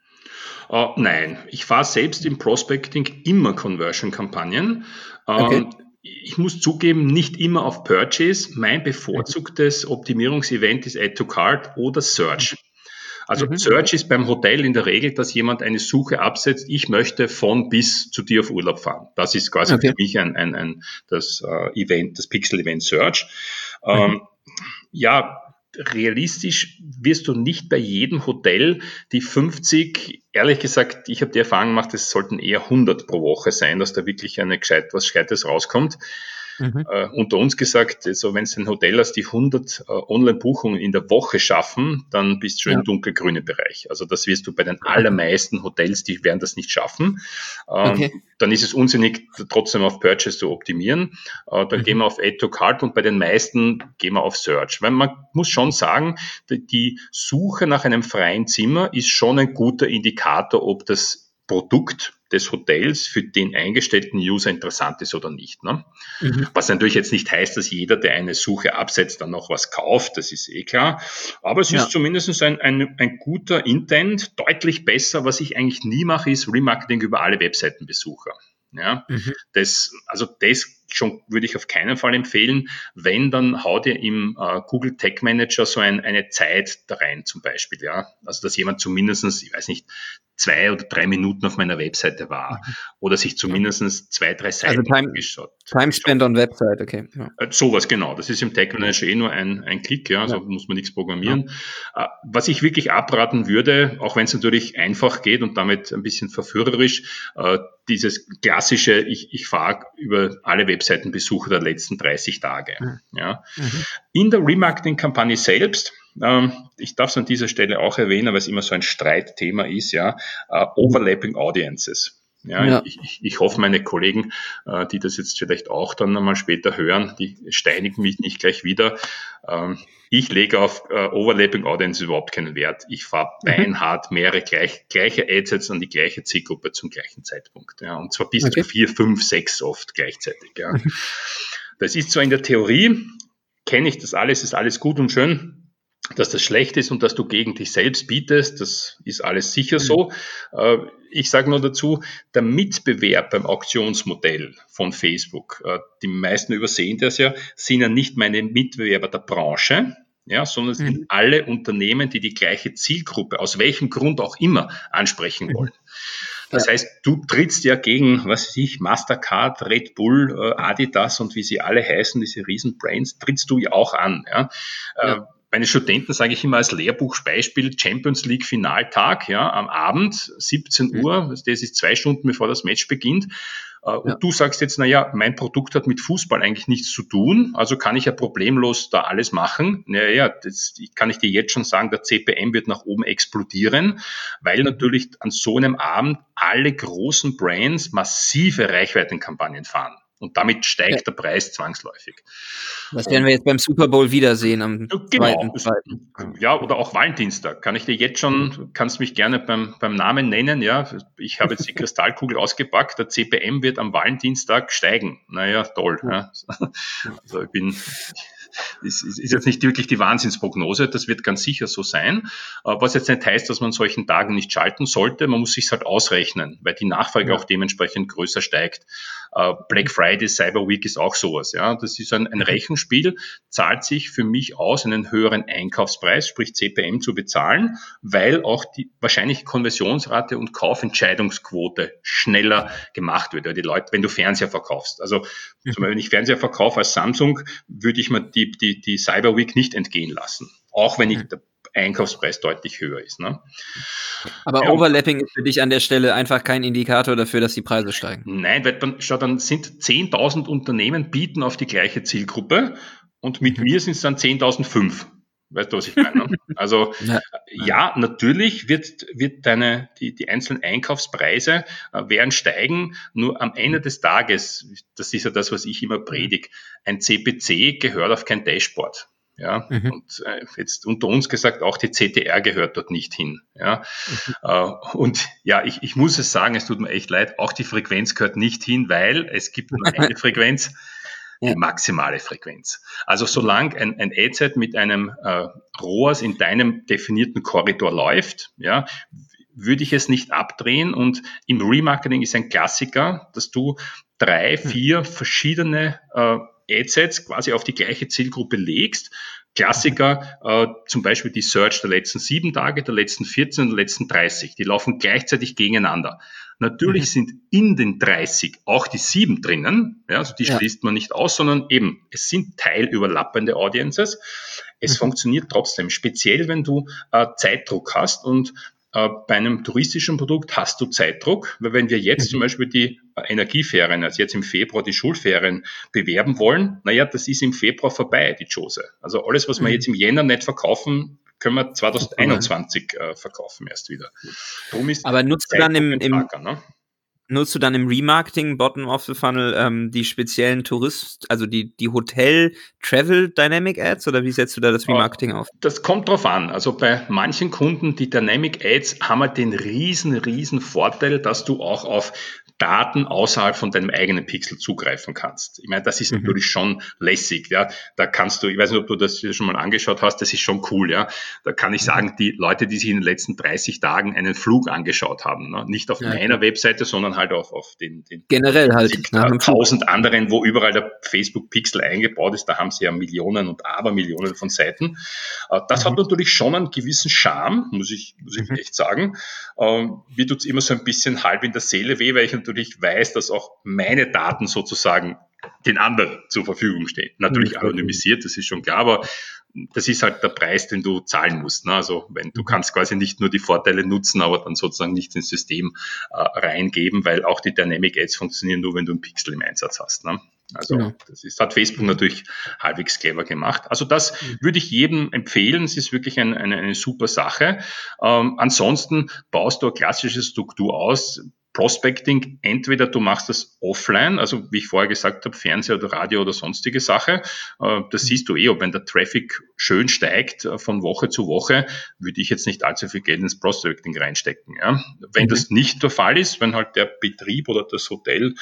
Uh, nein, ich fahre selbst im Prospecting immer Conversion-Kampagnen. Ähm, okay. ich muss zugeben, nicht immer auf Purchase. Mein bevorzugtes Optimierungsevent ist Add to Cart oder Search. Also mhm. Search ist beim Hotel in der Regel, dass jemand eine Suche absetzt, ich möchte von bis zu dir auf Urlaub fahren. Das ist quasi okay. für mich ein, ein, ein das äh, Event, das Pixel-Event Search. Ähm, mhm. ja, realistisch wirst du nicht bei jedem Hotel die 50, ehrlich gesagt, ich habe die Erfahrung gemacht, es sollten eher 100 pro Woche sein, dass da wirklich eine gescheit, was Gescheites rauskommt. Mhm. Äh, unter uns gesagt, also wenn es ein Hotel hast, die 100 äh, Online-Buchungen in der Woche schaffen, dann bist du schon ja. im dunkelgrünen Bereich. Also das wirst du bei den allermeisten Hotels, die werden das nicht schaffen. Ähm, okay. Dann ist es unsinnig, trotzdem auf Purchase zu optimieren. Äh, dann mhm. gehen wir auf Add to Cart und bei den meisten gehen wir auf Search. Weil man muss schon sagen, die Suche nach einem freien Zimmer ist schon ein guter Indikator, ob das Produkt des Hotels für den eingestellten User interessant ist oder nicht. Ne? Mhm. Was natürlich jetzt nicht heißt, dass jeder, der eine Suche absetzt, dann noch was kauft, das ist eh klar. Aber es ja. ist zumindest ein, ein, ein guter Intent, deutlich besser. Was ich eigentlich nie mache, ist Remarketing über alle Webseitenbesucher. Ja, mhm. das, also das schon würde ich auf keinen Fall empfehlen. Wenn, dann hau dir im äh, Google Tag Manager so ein, eine Zeit da rein zum Beispiel. Ja, also dass jemand zumindestens, ich weiß nicht, zwei oder drei Minuten auf meiner Webseite war mhm. oder sich zumindest zwei, drei also Seiten also time, angeschaut. Time spent on Website, okay. Ja. Äh, sowas, genau. Das ist im Tag Manager eh nur ein, ein Klick, ja, also ja. muss man nichts programmieren. Ja. Äh, was ich wirklich abraten würde, auch wenn es natürlich einfach geht und damit ein bisschen verführerisch, äh, dieses klassische, ich, ich fahre über alle Webseitenbesuche der letzten 30 Tage. Mhm. Ja. Mhm. In der Remarketing-Kampagne selbst ähm, ich darf es an dieser Stelle auch erwähnen, weil es immer so ein Streitthema ist, ja, äh, Overlapping Audiences. Ja, ja. Ich, ich, ich, hoffe, meine Kollegen, äh, die das jetzt vielleicht auch dann einmal später hören, die steinigen mich nicht gleich wieder. Ähm, ich lege auf äh, Overlapping Audiences überhaupt keinen Wert. Ich fahre mhm. beinhart mehrere gleich, gleiche Adsets an die gleiche Zielgruppe zum gleichen Zeitpunkt. Ja, und zwar bis okay. zu vier, fünf, sechs oft gleichzeitig. Ja. Mhm. Das ist zwar in der Theorie, kenne ich das alles, ist alles gut und schön dass das schlecht ist und dass du gegen dich selbst bietest, das ist alles sicher so. Äh, ich sage nur dazu, der Mitbewerb beim Auktionsmodell von Facebook, äh, die meisten übersehen das ja, sind ja nicht meine Mitbewerber der Branche, ja, sondern es sind mhm. alle Unternehmen, die die gleiche Zielgruppe, aus welchem Grund auch immer, ansprechen wollen. Das ja. heißt, du trittst ja gegen, was weiß ich, Mastercard, Red Bull, äh, Adidas und wie sie alle heißen, diese Riesenbrands, trittst du ja auch an. Ja? ja meine Studenten sage ich immer als Lehrbuchbeispiel Champions League Finaltag, ja, am Abend, 17 mhm. Uhr, das ist zwei Stunden bevor das Match beginnt. Äh, und ja. du sagst jetzt, na ja, mein Produkt hat mit Fußball eigentlich nichts zu tun, also kann ich ja problemlos da alles machen. Naja, das kann ich dir jetzt schon sagen, der CPM wird nach oben explodieren, weil natürlich an so einem Abend alle großen Brands massive Reichweitenkampagnen fahren. Und damit steigt der Preis zwangsläufig. Das werden wir jetzt beim Super Bowl wiedersehen am genau. zweiten, zweiten. Ja, oder auch Valentinstag. Kann ich dir jetzt schon, kannst mich gerne beim, beim Namen nennen, ja. Ich habe jetzt die Kristallkugel ausgepackt. Der CPM wird am Valentinstag steigen. Naja, toll. Ja. Also ich bin, ist, ist jetzt nicht wirklich die Wahnsinnsprognose, das wird ganz sicher so sein. Äh, was jetzt nicht heißt, dass man solchen Tagen nicht schalten sollte, man muss sich halt ausrechnen, weil die Nachfrage ja. auch dementsprechend größer steigt. Äh, Black Friday, Cyber Week ist auch sowas. Ja, das ist ein, ein Rechenspiel, zahlt sich für mich aus, einen höheren Einkaufspreis, sprich CPM zu bezahlen, weil auch die wahrscheinlich Konversionsrate und Kaufentscheidungsquote schneller gemacht wird. Die Leute, wenn du Fernseher verkaufst. Also, mhm. wenn ich Fernseher verkaufe als Samsung, würde ich mir die, die, die Cyber Week nicht entgehen lassen. Auch wenn ich mhm. Einkaufspreis deutlich höher ist. Ne? Aber ja, Overlapping ist für dich an der Stelle einfach kein Indikator dafür, dass die Preise steigen. Nein, weil dann, schau, dann sind 10.000 Unternehmen bieten auf die gleiche Zielgruppe und mit mhm. mir sind es dann 10.005. Weißt du, was ich meine? Ne? Also ja. ja, natürlich wird, wird deine, die, die einzelnen Einkaufspreise äh, werden steigen, nur am Ende des Tages, das ist ja das, was ich immer predige, ein CPC gehört auf kein Dashboard. Ja, mhm. und äh, jetzt unter uns gesagt, auch die CTR gehört dort nicht hin. Ja, mhm. äh, und ja, ich, ich muss es sagen, es tut mir echt leid, auch die Frequenz gehört nicht hin, weil es gibt nur eine Frequenz, die maximale Frequenz. Also solange ein, ein AZ mit einem äh, ROAS in deinem definierten Korridor läuft, ja, würde ich es nicht abdrehen. Und im Remarketing ist ein Klassiker, dass du drei, hm. vier verschiedene äh, Adsets quasi auf die gleiche Zielgruppe legst. Klassiker, äh, zum Beispiel die Search der letzten sieben Tage, der letzten 14 und der letzten 30. Die laufen gleichzeitig gegeneinander. Natürlich mhm. sind in den 30 auch die sieben drinnen, ja, also die ja. schließt man nicht aus, sondern eben, es sind teilüberlappende Audiences. Es mhm. funktioniert trotzdem, speziell wenn du äh, Zeitdruck hast und bei einem touristischen Produkt hast du Zeitdruck, weil wenn wir jetzt mhm. zum Beispiel die äh, Energieferien, also jetzt im Februar die Schulferien bewerben wollen, naja, das ist im Februar vorbei, die Chose. Also alles, was mhm. wir jetzt im Jänner nicht verkaufen, können wir 2021 äh, verkaufen erst wieder. Aber nutzt du dann im, im, Trager, ne? Nutzt du dann im Remarketing, Bottom of the Funnel, ähm, die speziellen Tourist, also die, die Hotel Travel Dynamic Ads oder wie setzt du da das Remarketing auf? Das kommt drauf an. Also bei manchen Kunden, die Dynamic Ads haben halt den riesen, riesen Vorteil, dass du auch auf Daten außerhalb von deinem eigenen Pixel zugreifen kannst. Ich meine, das ist mhm. natürlich schon lässig, ja. Da kannst du, ich weiß nicht, ob du das schon mal angeschaut hast, das ist schon cool, ja. Da kann ich mhm. sagen, die Leute, die sich in den letzten 30 Tagen einen Flug angeschaut haben, ne? nicht auf ja, meiner okay. Webseite, sondern halt auf, auf den, den generell halt tausend anderen, wo überall der Facebook Pixel eingebaut ist, da haben sie ja Millionen und Abermillionen von Seiten. Äh, das mhm. hat natürlich schon einen gewissen Charme, muss ich, muss ich mhm. echt sagen. Ähm, mir tut's immer so ein bisschen halb in der Seele weh, weil ich natürlich weiß, dass auch meine Daten sozusagen den anderen zur Verfügung stehen. Natürlich mhm. anonymisiert, das ist schon klar, aber das ist halt der Preis, den du zahlen musst. Ne? Also wenn du mhm. kannst quasi nicht nur die Vorteile nutzen, aber dann sozusagen nicht ins System äh, reingeben, weil auch die Dynamic Ads funktionieren nur, wenn du einen Pixel im Einsatz hast. Ne? Also ja. das ist, hat Facebook natürlich halbwegs clever gemacht. Also das mhm. würde ich jedem empfehlen. Es ist wirklich ein, eine, eine super Sache. Ähm, ansonsten baust du eine klassische Struktur aus, Prospecting, entweder du machst das offline, also wie ich vorher gesagt habe, Fernseher oder Radio oder sonstige Sache. Äh, das siehst du eh, ob wenn der Traffic schön steigt äh, von Woche zu Woche, würde ich jetzt nicht allzu viel Geld ins Prospecting reinstecken. Ja. Wenn mhm. das nicht der Fall ist, wenn halt der Betrieb oder das Hotel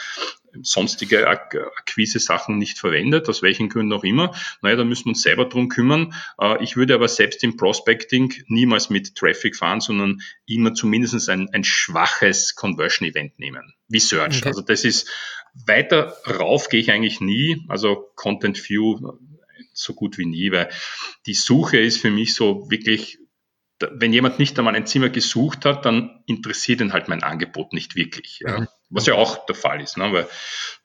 sonstige Akquise-Sachen nicht verwendet, aus welchen Gründen auch immer, naja, da müssen wir uns selber drum kümmern. Äh, ich würde aber selbst im Prospecting niemals mit Traffic fahren, sondern immer zumindest ein, ein schwaches Conversion-Event nehmen, wie Search. Okay. Also das ist, weiter rauf gehe ich eigentlich nie, also Content View so gut wie nie, weil die Suche ist für mich so wirklich wenn jemand nicht einmal ein Zimmer gesucht hat, dann interessiert ihn halt mein Angebot nicht wirklich. Ja. Mhm. Was ja auch der Fall ist, ne? weil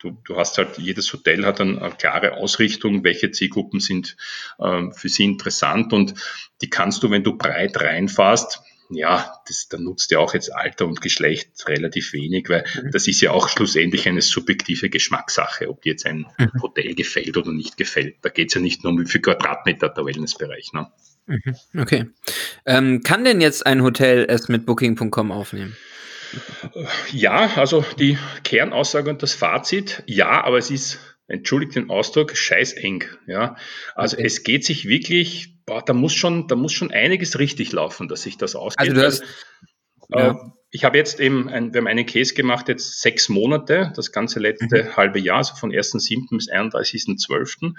du, du hast halt, jedes Hotel hat dann eine klare Ausrichtung, welche Zielgruppen sind ähm, für sie interessant und die kannst du, wenn du breit reinfährst, ja, das, da nutzt ja auch jetzt Alter und Geschlecht relativ wenig, weil mhm. das ist ja auch schlussendlich eine subjektive Geschmackssache, ob dir jetzt ein mhm. Hotel gefällt oder nicht gefällt. Da geht es ja nicht nur um wie viel Quadratmeter der Wellnessbereich. Ne? Mhm. Okay. Ähm, kann denn jetzt ein Hotel es mit Booking.com aufnehmen? Ja, also die Kernaussage und das Fazit, ja, aber es ist, entschuldigt den Ausdruck, scheiß eng. Ja, also okay. es geht sich wirklich, boah, da muss schon, da muss schon einiges richtig laufen, dass sich das ausgeht. Also du hast, ja. Ich habe jetzt eben, ein, wir haben einen Case gemacht, jetzt sechs Monate, das ganze letzte mhm. halbe Jahr, also von 1.7. bis 31.12.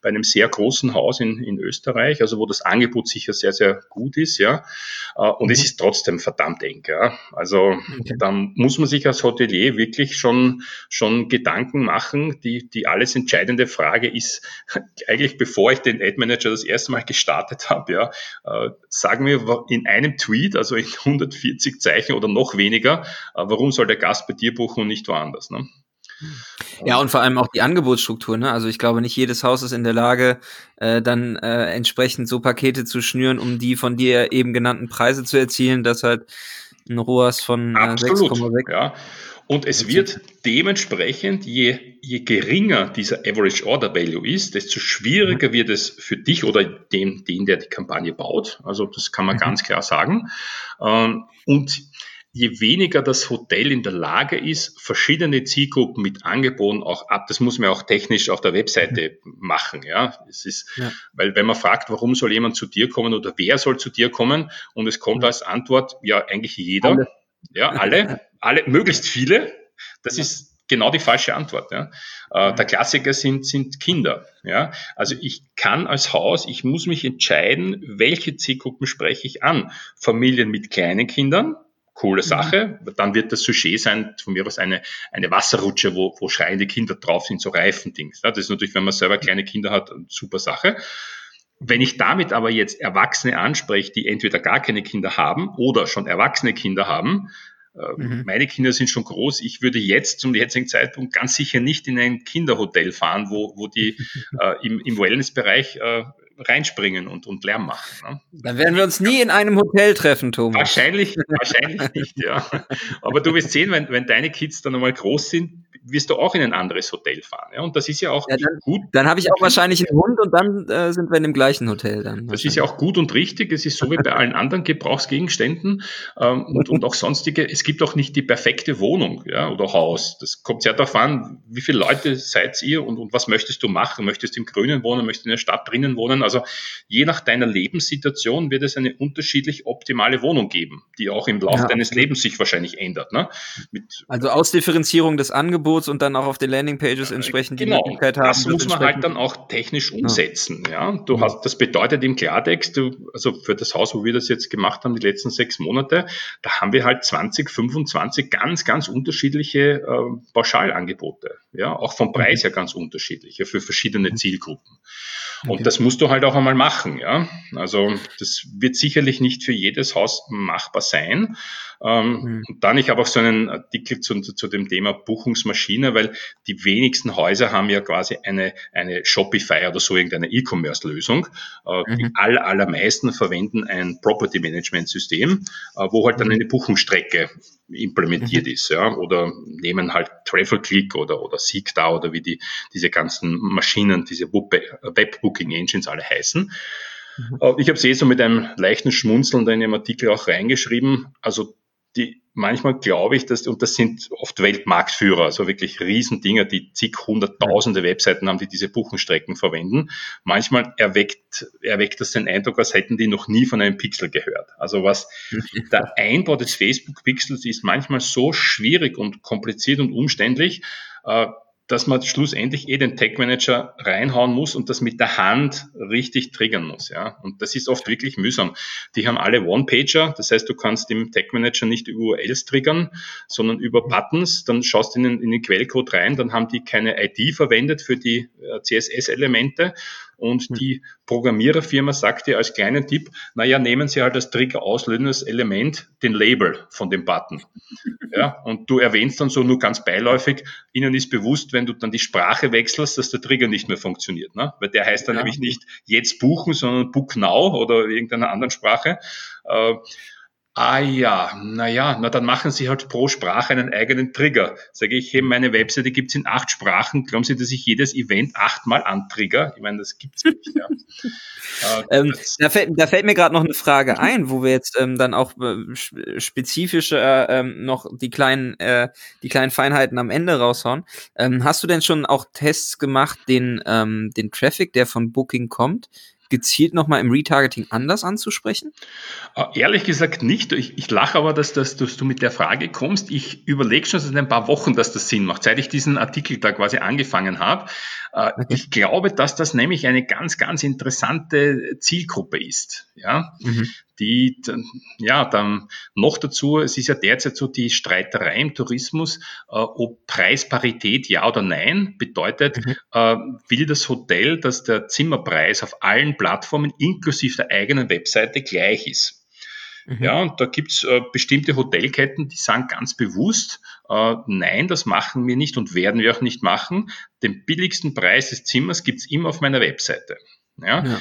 bei einem sehr großen Haus in, in Österreich, also wo das Angebot sicher sehr, sehr gut ist, ja. Äh, und mhm. es ist trotzdem verdammt eng, ja. Also okay. da muss man sich als Hotelier wirklich schon, schon Gedanken machen. Die, die alles entscheidende Frage ist eigentlich, bevor ich den Ad Manager das erste Mal gestartet habe, ja, äh, sagen wir in einem Tweet, also in 140 Zeichen oder noch weniger. Äh, warum soll der Gast bei dir buchen und nicht woanders? Ne? Ja, und vor allem auch die Angebotsstruktur. Ne? Also ich glaube, nicht jedes Haus ist in der Lage, äh, dann äh, entsprechend so Pakete zu schnüren, um die von dir eben genannten Preise zu erzielen, dass halt ein ROAS von äh, 6,6. Ja. Und es wird dementsprechend, je, je geringer dieser Average Order Value ist, desto schwieriger mhm. wird es für dich oder den, den, der die Kampagne baut. Also das kann man mhm. ganz klar sagen. Ähm, und je weniger das Hotel in der Lage ist, verschiedene Zielgruppen mit Angeboten auch ab, das muss man auch technisch auf der Webseite machen, ja. Es ist, ja. weil wenn man fragt, warum soll jemand zu dir kommen oder wer soll zu dir kommen und es kommt mhm. als Antwort, ja, eigentlich jeder, alle. ja, alle, alle, möglichst viele, das ja. ist genau die falsche Antwort. Ja. Äh, der Klassiker sind, sind Kinder. Ja. Also ich kann als Haus, ich muss mich entscheiden, welche Zielgruppen spreche ich an. Familien mit kleinen Kindern, coole mhm. Sache. Mhm. Dann wird das Sujet sein, von mir aus eine, eine Wasserrutsche, wo, wo schreiende Kinder drauf sind, so Reifendings. Das ist natürlich, wenn man selber kleine Kinder hat, eine super Sache. Wenn ich damit aber jetzt Erwachsene anspreche, die entweder gar keine Kinder haben oder schon erwachsene Kinder haben, äh, mhm. Meine Kinder sind schon groß. Ich würde jetzt zum jetzigen Zeitpunkt ganz sicher nicht in ein Kinderhotel fahren, wo, wo die äh, im, im Wellnessbereich äh, reinspringen und, und Lärm machen. Ne? Dann werden wir uns nie in einem Hotel treffen, Thomas. Wahrscheinlich, wahrscheinlich nicht, ja. Aber du wirst sehen, wenn, wenn deine Kids dann einmal groß sind, wirst du auch in ein anderes Hotel fahren. Ja? Und das ist ja auch ja, dann, gut. Dann habe ich auch wahrscheinlich einen Hund und dann äh, sind wir in dem gleichen Hotel. Dann das ist ja auch gut und richtig. Es ist so wie bei allen anderen Gebrauchsgegenständen ähm, und, und auch sonstige. Es gibt auch nicht die perfekte Wohnung ja, oder Haus. Das kommt sehr darauf an, wie viele Leute seid ihr und, und was möchtest du machen? Möchtest du im Grünen wohnen? Möchtest du in der Stadt drinnen wohnen? Also je nach deiner Lebenssituation wird es eine unterschiedlich optimale Wohnung geben, die auch im Laufe ja. deines Lebens sich wahrscheinlich ändert. Ne? Mit, also Ausdifferenzierung des Angebots und dann auch auf den Landingpages entsprechend genau, die Möglichkeit haben. Das muss man halt dann auch technisch umsetzen. Ja, ja. du ja. hast, das bedeutet im Klartext, du, also für das Haus, wo wir das jetzt gemacht haben, die letzten sechs Monate, da haben wir halt 20, 25 ganz, ganz unterschiedliche äh, Pauschalangebote. Ja, auch vom Preis her ganz unterschiedliche für verschiedene Zielgruppen. Und okay. das musst du halt auch einmal machen, ja. Also das wird sicherlich nicht für jedes Haus machbar sein. Ähm, mhm. Und dann, ich habe auch so einen Artikel zu, zu dem Thema Buchungsmaschine, weil die wenigsten Häuser haben ja quasi eine, eine Shopify oder so irgendeine E-Commerce-Lösung. Äh, mhm. Die all, allermeisten verwenden ein Property Management System, äh, wo halt dann mhm. eine Buchungsstrecke implementiert mhm. ist, ja, oder nehmen halt Travel-Click oder, oder Seekda oder wie die, diese ganzen Maschinen, diese Web-Booking-Engines alle heißen. Mhm. Äh, ich habe es eh so mit einem leichten Schmunzeln in dem Artikel auch reingeschrieben. Also die manchmal glaube ich, dass, und das sind oft Weltmarktführer, also wirklich Riesendinger, die zig hunderttausende Webseiten haben, die diese Buchenstrecken verwenden. Manchmal erweckt, erweckt das den Eindruck, als hätten die noch nie von einem Pixel gehört. Also was der Einbau des Facebook-Pixels ist manchmal so schwierig und kompliziert und umständlich, äh, dass man schlussendlich eh den Tech Manager reinhauen muss und das mit der Hand richtig triggern muss. Ja? Und das ist oft wirklich mühsam. Die haben alle One-Pager, das heißt, du kannst im Tech Manager nicht über URLs triggern, sondern über Buttons. Dann schaust du in den, in den Quellcode rein, dann haben die keine ID verwendet für die äh, CSS-Elemente und hm. die Programmiererfirma sagt dir als kleinen Tipp, naja, nehmen Sie halt als Trigger auslösendes Element den Label von dem Button. Ja, und du erwähnst dann so nur ganz beiläufig, Ihnen ist bewusst, wenn du dann die Sprache wechselst, dass der Trigger nicht mehr funktioniert. Ne? Weil der heißt dann ja. nämlich nicht jetzt buchen, sondern book now oder irgendeiner anderen Sprache. Äh, Ah ja, naja, na dann machen Sie halt pro Sprache einen eigenen Trigger. Sage ich, hey, meine Webseite gibt's in acht Sprachen. Glauben Sie, dass ich jedes Event achtmal antrigger? Ich meine, das gibt's nicht. Ja. äh, ähm, da, fällt, da fällt mir gerade noch eine Frage ein, wo wir jetzt ähm, dann auch äh, spezifische äh, noch die kleinen, äh, die kleinen Feinheiten am Ende raushauen. Ähm, hast du denn schon auch Tests gemacht, den, ähm, den Traffic, der von Booking kommt, gezielt nochmal im Retargeting anders anzusprechen? Äh, ehrlich gesagt nicht. Ich, ich lache aber, dass, dass, dass, du mit der Frage kommst. Ich überlege schon seit ein paar Wochen, dass das Sinn macht, seit ich diesen Artikel da quasi angefangen habe. Äh, okay. Ich glaube, dass das nämlich eine ganz, ganz interessante Zielgruppe ist. Ja? Mhm die, ja, dann noch dazu, es ist ja derzeit so die Streiterei im Tourismus, äh, ob Preisparität ja oder nein bedeutet, mhm. äh, will das Hotel, dass der Zimmerpreis auf allen Plattformen inklusive der eigenen Webseite gleich ist. Mhm. Ja, und da gibt's äh, bestimmte Hotelketten, die sagen ganz bewusst, äh, nein, das machen wir nicht und werden wir auch nicht machen. Den billigsten Preis des Zimmers gibt's immer auf meiner Webseite. Ja. ja.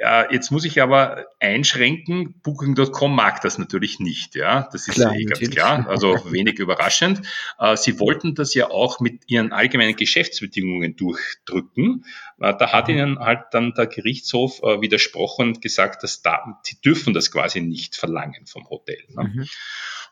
Ja, jetzt muss ich aber einschränken, Booking.com mag das natürlich nicht, ja. Das ist klar, eh ganz klar, also wenig überraschend. Äh, sie wollten das ja auch mit ihren allgemeinen Geschäftsbedingungen durchdrücken. Äh, da hat mhm. ihnen halt dann der Gerichtshof äh, widersprochen und gesagt, dass da, sie dürfen das quasi nicht verlangen vom Hotel. Ne? Mhm.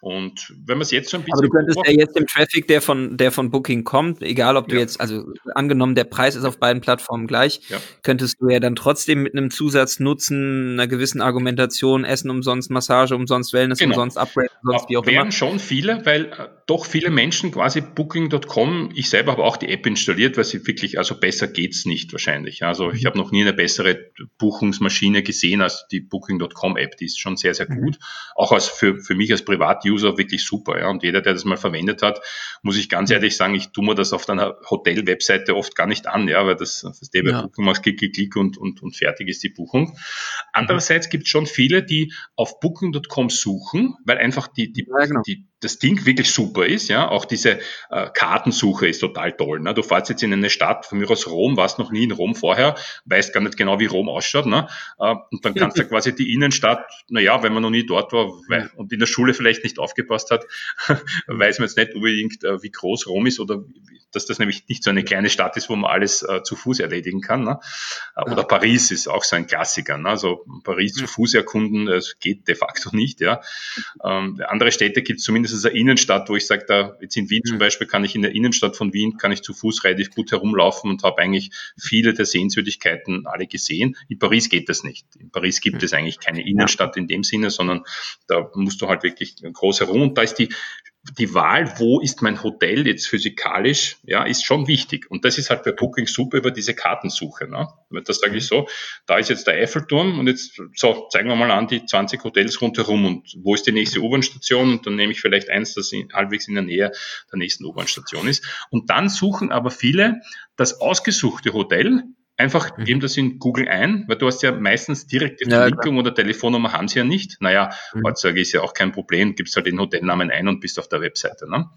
Und wenn man es jetzt so ein bisschen. Aber du könntest ja jetzt im Traffic, der von, der von Booking kommt, egal ob du ja. jetzt, also angenommen, der Preis ist auf beiden Plattformen gleich, ja. könntest du ja dann trotzdem mit einem Zusatznutzen, einer gewissen Argumentation, Essen umsonst, Massage umsonst, Wellness genau. umsonst, Upgrade umsonst, wie auch wären immer. schon viele, weil äh, doch viele Menschen quasi Booking.com, ich selber habe auch die App installiert, weil sie wirklich, also besser geht's nicht wahrscheinlich. Also ich mhm. habe noch nie eine bessere Buchungsmaschine gesehen als die Booking.com App, die ist schon sehr, sehr mhm. gut. Auch als für, für mich als Privat User wirklich super. Ja. Und jeder, der das mal verwendet hat, muss ich ganz ehrlich sagen, ich tue mir das auf deiner Hotel-Webseite oft gar nicht an, ja, weil das, das der ja. Buchung machst, klick, klick, klick und, und, und fertig ist die Buchung. Andererseits gibt es schon viele, die auf Booking.com suchen, weil einfach die, die, ja, genau. die das Ding wirklich super ist, ja, auch diese äh, Kartensuche ist total toll. Ne? Du fährst jetzt in eine Stadt, von mir aus Rom, warst noch nie in Rom vorher, weißt gar nicht genau, wie Rom ausschaut, ne? Äh, und dann kannst du quasi die Innenstadt, na ja, wenn man noch nie dort war weil, und in der Schule vielleicht nicht aufgepasst hat, weiß man jetzt nicht unbedingt, äh, wie groß Rom ist oder dass das nämlich nicht so eine kleine Stadt ist, wo man alles äh, zu Fuß erledigen kann. Ne? Äh, oder ja. Paris ist auch so ein Klassiker. Ne? Also Paris zu Fuß erkunden, das geht de facto nicht. Ja? Ähm, andere Städte gibt es zumindest eine Innenstadt, wo ich sage, da jetzt in Wien zum Beispiel kann ich in der Innenstadt von Wien kann ich zu Fuß relativ gut herumlaufen und habe eigentlich viele der Sehenswürdigkeiten alle gesehen. In Paris geht das nicht. In Paris gibt mhm. es eigentlich keine Innenstadt in dem Sinne, sondern da musst du halt wirklich groß herum. Und da ist die die Wahl, wo ist mein Hotel jetzt physikalisch, ja, ist schon wichtig. Und das ist halt bei Booking super über diese Kartensuche. Ne? Das sage ich so, da ist jetzt der Eiffelturm und jetzt so, zeigen wir mal an die 20 Hotels rundherum und wo ist die nächste U-Bahn-Station und dann nehme ich vielleicht eins, das in, halbwegs in der Nähe der nächsten U-Bahn-Station ist. Und dann suchen aber viele das ausgesuchte Hotel Einfach mhm. geben das in Google ein, weil du hast ja meistens direkte Verlinkung ja, oder Telefonnummer haben sie ja nicht. Naja, mhm. heutzutage ist ja auch kein Problem, gibst halt den Hotelnamen ein und bist auf der Webseite. Ne?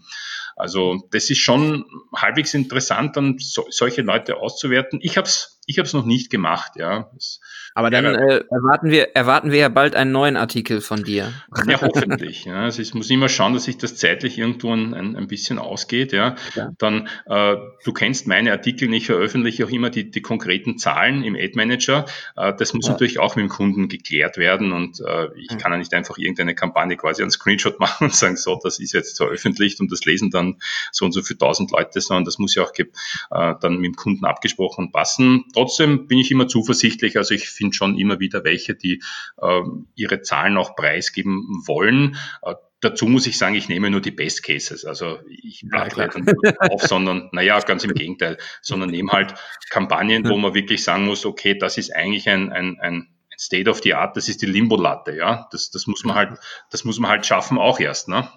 Also das ist schon halbwegs interessant, dann so, solche Leute auszuwerten. Ich habe es ich hab's noch nicht gemacht, ja. Das aber dann äh, erwarten wir erwarten wir ja bald einen neuen Artikel von dir. Ja, hoffentlich. ja. Also ich muss immer schauen, dass sich das zeitlich irgendwo ein, ein, bisschen ausgeht. Ja. ja. Dann, äh, du kennst meine Artikel, ich veröffentliche auch immer die, die konkreten Zahlen im Ad Manager. Äh, das muss ja. natürlich auch mit dem Kunden geklärt werden und äh, ich kann ja nicht einfach irgendeine Kampagne quasi einen Screenshot machen und sagen, so, das ist jetzt veröffentlicht und das lesen dann so und so für tausend Leute, sondern das muss ja auch äh, dann mit dem Kunden abgesprochen passen. Trotzdem bin ich immer zuversichtlich. Also ich finde schon immer wieder welche, die äh, ihre Zahlen auch preisgeben wollen. Äh, dazu muss ich sagen, ich nehme nur die Best Cases. Also ich blate ja, nicht auf, sondern, naja, ganz im Gegenteil, sondern nehme halt Kampagnen, wo man wirklich sagen muss, okay, das ist eigentlich ein, ein, ein State of the Art, das ist die Limbo-Latte, ja. Das, das muss man halt, das muss man halt schaffen auch erst, ne?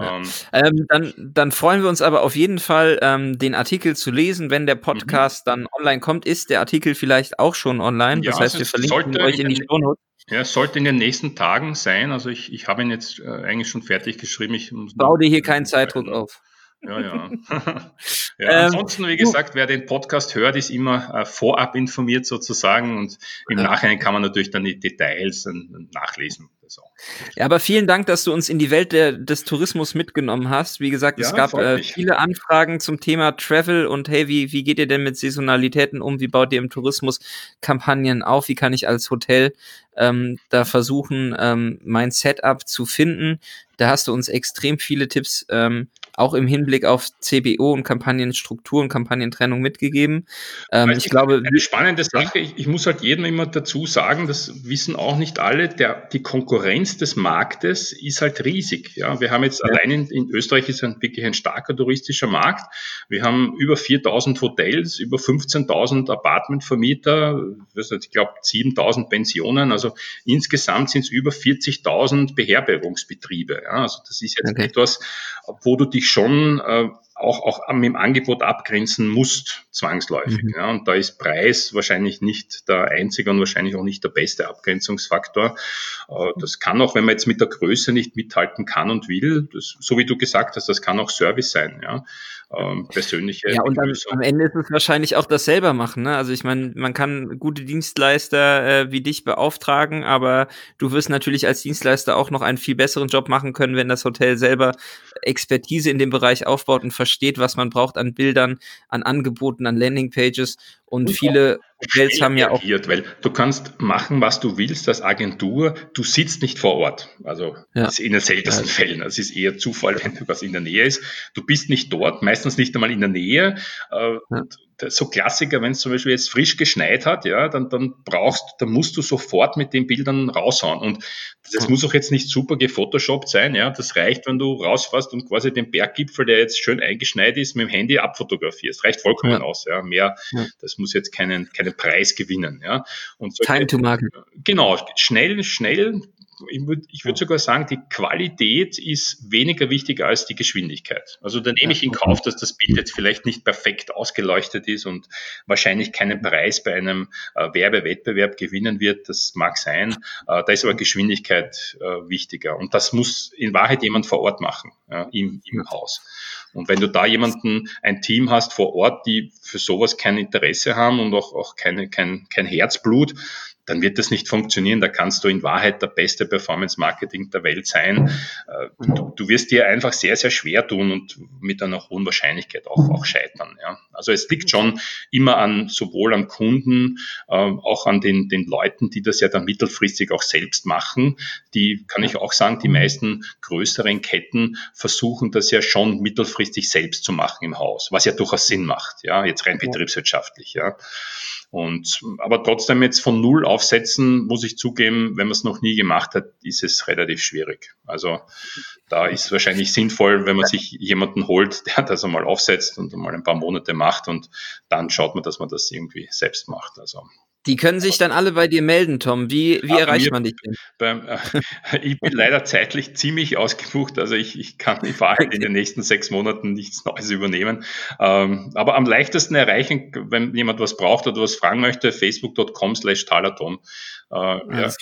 Ähm, ähm, dann, dann freuen wir uns aber auf jeden Fall, ähm, den Artikel zu lesen, wenn der mhm. Podcast mhm. dann online kommt. Ist der Artikel vielleicht auch schon online? Ja, das heißt, wir verlinken euch in die Show Notes. Ja, es sollte in den nächsten Tagen sein. Also ich, ich habe ihn jetzt äh, eigentlich schon fertig geschrieben. Ich Bau dir hier keinen Zeitdruck auf. Ja, ja. ja ähm, ansonsten, wie gesagt, wer den Podcast hört, ist immer äh, vorab informiert sozusagen und im Nachhinein kann man natürlich dann die Details äh, nachlesen. Ja, aber vielen Dank, dass du uns in die Welt der, des Tourismus mitgenommen hast. Wie gesagt, ja, es gab äh, viele Anfragen zum Thema Travel und hey, wie, wie geht ihr denn mit Saisonalitäten um? Wie baut ihr im Tourismus Kampagnen auf? Wie kann ich als Hotel ähm, da versuchen, ähm, mein Setup zu finden? Da hast du uns extrem viele Tipps ähm, auch im Hinblick auf CBO und Kampagnenstruktur und Kampagnentrennung mitgegeben. Ähm, ich glaube, eine spannende Sache. Ich, ich, muss halt jedem immer dazu sagen, das wissen auch nicht alle. Der, die Konkurrenz des Marktes ist halt riesig. Ja, wir haben jetzt ja. allein in, in, Österreich ist ein, wirklich ein starker touristischer Markt. Wir haben über 4000 Hotels, über 15.000 Apartmentvermieter, ich glaube 7000 Pensionen. Also insgesamt sind es über 40.000 Beherbergungsbetriebe. Ja, also das ist jetzt okay. etwas, wo du dich schon äh, auch, auch mit dem Angebot abgrenzen musst, zwangsläufig. Mhm. Ja, und da ist Preis wahrscheinlich nicht der einzige und wahrscheinlich auch nicht der beste Abgrenzungsfaktor. Äh, das kann auch, wenn man jetzt mit der Größe nicht mithalten kann und will, das, so wie du gesagt hast, das kann auch Service sein. Ja ähm, persönliche. Ja, und dann, am Ende ist es wahrscheinlich auch das selber machen. Ne? Also ich meine, man kann gute Dienstleister äh, wie dich beauftragen, aber du wirst natürlich als Dienstleister auch noch einen viel besseren Job machen können, wenn das Hotel selber Expertise in dem Bereich aufbaut und versteht, was man braucht an Bildern, an Angeboten, an Landingpages und, und viele Hotels haben ja auch. Weil du kannst machen, was du willst als Agentur. Du sitzt nicht vor Ort. Also ja. in den seltensten ja. Fällen. Es ist eher Zufall, wenn was in der Nähe ist. Du bist nicht dort, meistens nicht einmal in der Nähe. Äh, ja so Klassiker, wenn es zum Beispiel jetzt frisch geschneit hat, ja, dann, dann brauchst, dann musst du sofort mit den Bildern raushauen. Und das mhm. muss auch jetzt nicht super gefotoshoppt sein, ja. Das reicht, wenn du rausfährst und quasi den Berggipfel, der jetzt schön eingeschneit ist, mit dem Handy abfotografierst. Reicht vollkommen ja. aus, ja. Mehr, ja. das muss jetzt keinen, keinen Preis gewinnen, ja. Und solche, Time to market. Genau, schnell, schnell ich würde ich würd sogar sagen, die Qualität ist weniger wichtig als die Geschwindigkeit. Also da nehme ich in Kauf, dass das Bild jetzt vielleicht nicht perfekt ausgeleuchtet ist und wahrscheinlich keinen Preis bei einem äh, Werbewettbewerb gewinnen wird. Das mag sein. Äh, da ist aber Geschwindigkeit äh, wichtiger. Und das muss in Wahrheit jemand vor Ort machen, ja, im, im Haus. Und wenn du da jemanden, ein Team hast vor Ort, die für sowas kein Interesse haben und auch, auch keine, kein, kein Herzblut, dann wird das nicht funktionieren. Da kannst du in Wahrheit der beste Performance-Marketing der Welt sein. Äh, du, du, wirst dir einfach sehr, sehr schwer tun und mit einer hohen Wahrscheinlichkeit auch, auch scheitern. Ja. Also es liegt schon immer an, sowohl am Kunden, äh, auch an den, den Leuten, die das ja dann mittelfristig auch selbst machen. Die, kann ich auch sagen, die meisten größeren Ketten versuchen das ja schon mittelfristig selbst zu machen im Haus, was ja durchaus Sinn macht, ja, jetzt rein betriebswirtschaftlich, ja. Und, aber trotzdem jetzt von Null aufsetzen, muss ich zugeben, wenn man es noch nie gemacht hat, ist es relativ schwierig. Also da ist wahrscheinlich sinnvoll, wenn man sich jemanden holt, der das einmal aufsetzt und einmal ein paar Monate macht und dann schaut man, dass man das irgendwie selbst macht. Also die können sich dann alle bei dir melden, Tom. Wie, wie erreicht man dich denn? Beim, äh, ich bin leider zeitlich ziemlich ausgebucht. Also ich, ich kann in Wahrheit in den nächsten sechs Monaten nichts Neues übernehmen. Ähm, aber am leichtesten erreichen, wenn jemand was braucht oder was fragen möchte, facebook.com slash talatom. Äh, ja.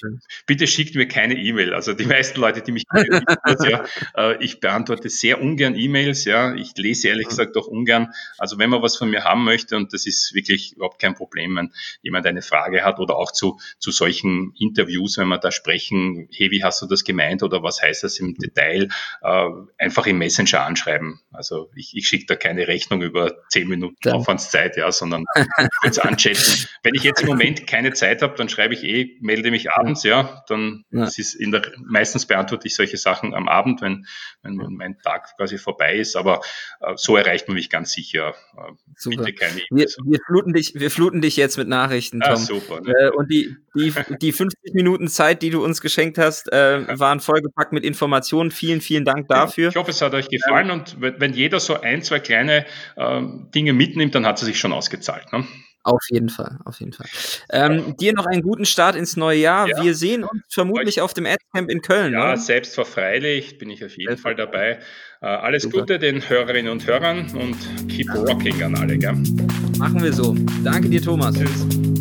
Bitte schickt mir keine E-Mail. Also die meisten Leute, die mich kennen, ja, äh, ich beantworte sehr ungern E-Mails. Ja, ich lese ehrlich gesagt auch ungern. Also wenn man was von mir haben möchte und das ist wirklich überhaupt kein Problem, wenn jemand eine Frage hat oder auch zu zu solchen Interviews, wenn wir da sprechen, hey, wie hast du das gemeint oder was heißt das im Detail, äh, einfach im Messenger anschreiben. Also ich, ich schicke da keine Rechnung über zehn Minuten ja. Aufwandszeit, ja, sondern kurz anchatten. Wenn ich jetzt im Moment keine Zeit habe, dann schreibe ich eh melde mich abends, ja, dann ja. Das ist in der, meistens beantworte ich solche Sachen am Abend, wenn, wenn mein Tag quasi vorbei ist, aber äh, so erreicht man mich ganz sicher. Äh. Bitte keine wir, wir, fluten dich, wir fluten dich jetzt mit Nachrichten, ah, Ah, super. Ne? Und die, die, die 50 Minuten Zeit, die du uns geschenkt hast, äh, waren vollgepackt mit Informationen. Vielen, vielen Dank dafür. Ich hoffe, es hat euch gefallen ähm, und wenn jeder so ein, zwei kleine ähm, Dinge mitnimmt, dann hat es sich schon ausgezahlt. Ne? Auf jeden Fall, auf jeden Fall. Ähm, dir noch einen guten Start ins neue Jahr. Ja. Wir sehen uns vermutlich auf dem Adcamp in Köln. Ja, ne? selbstverfreilich bin ich auf jeden Fall dabei. Äh, alles Super. Gute den Hörerinnen und Hörern und keep rocking an alle. Gell? Machen wir so. Danke dir, Thomas. Tschüss.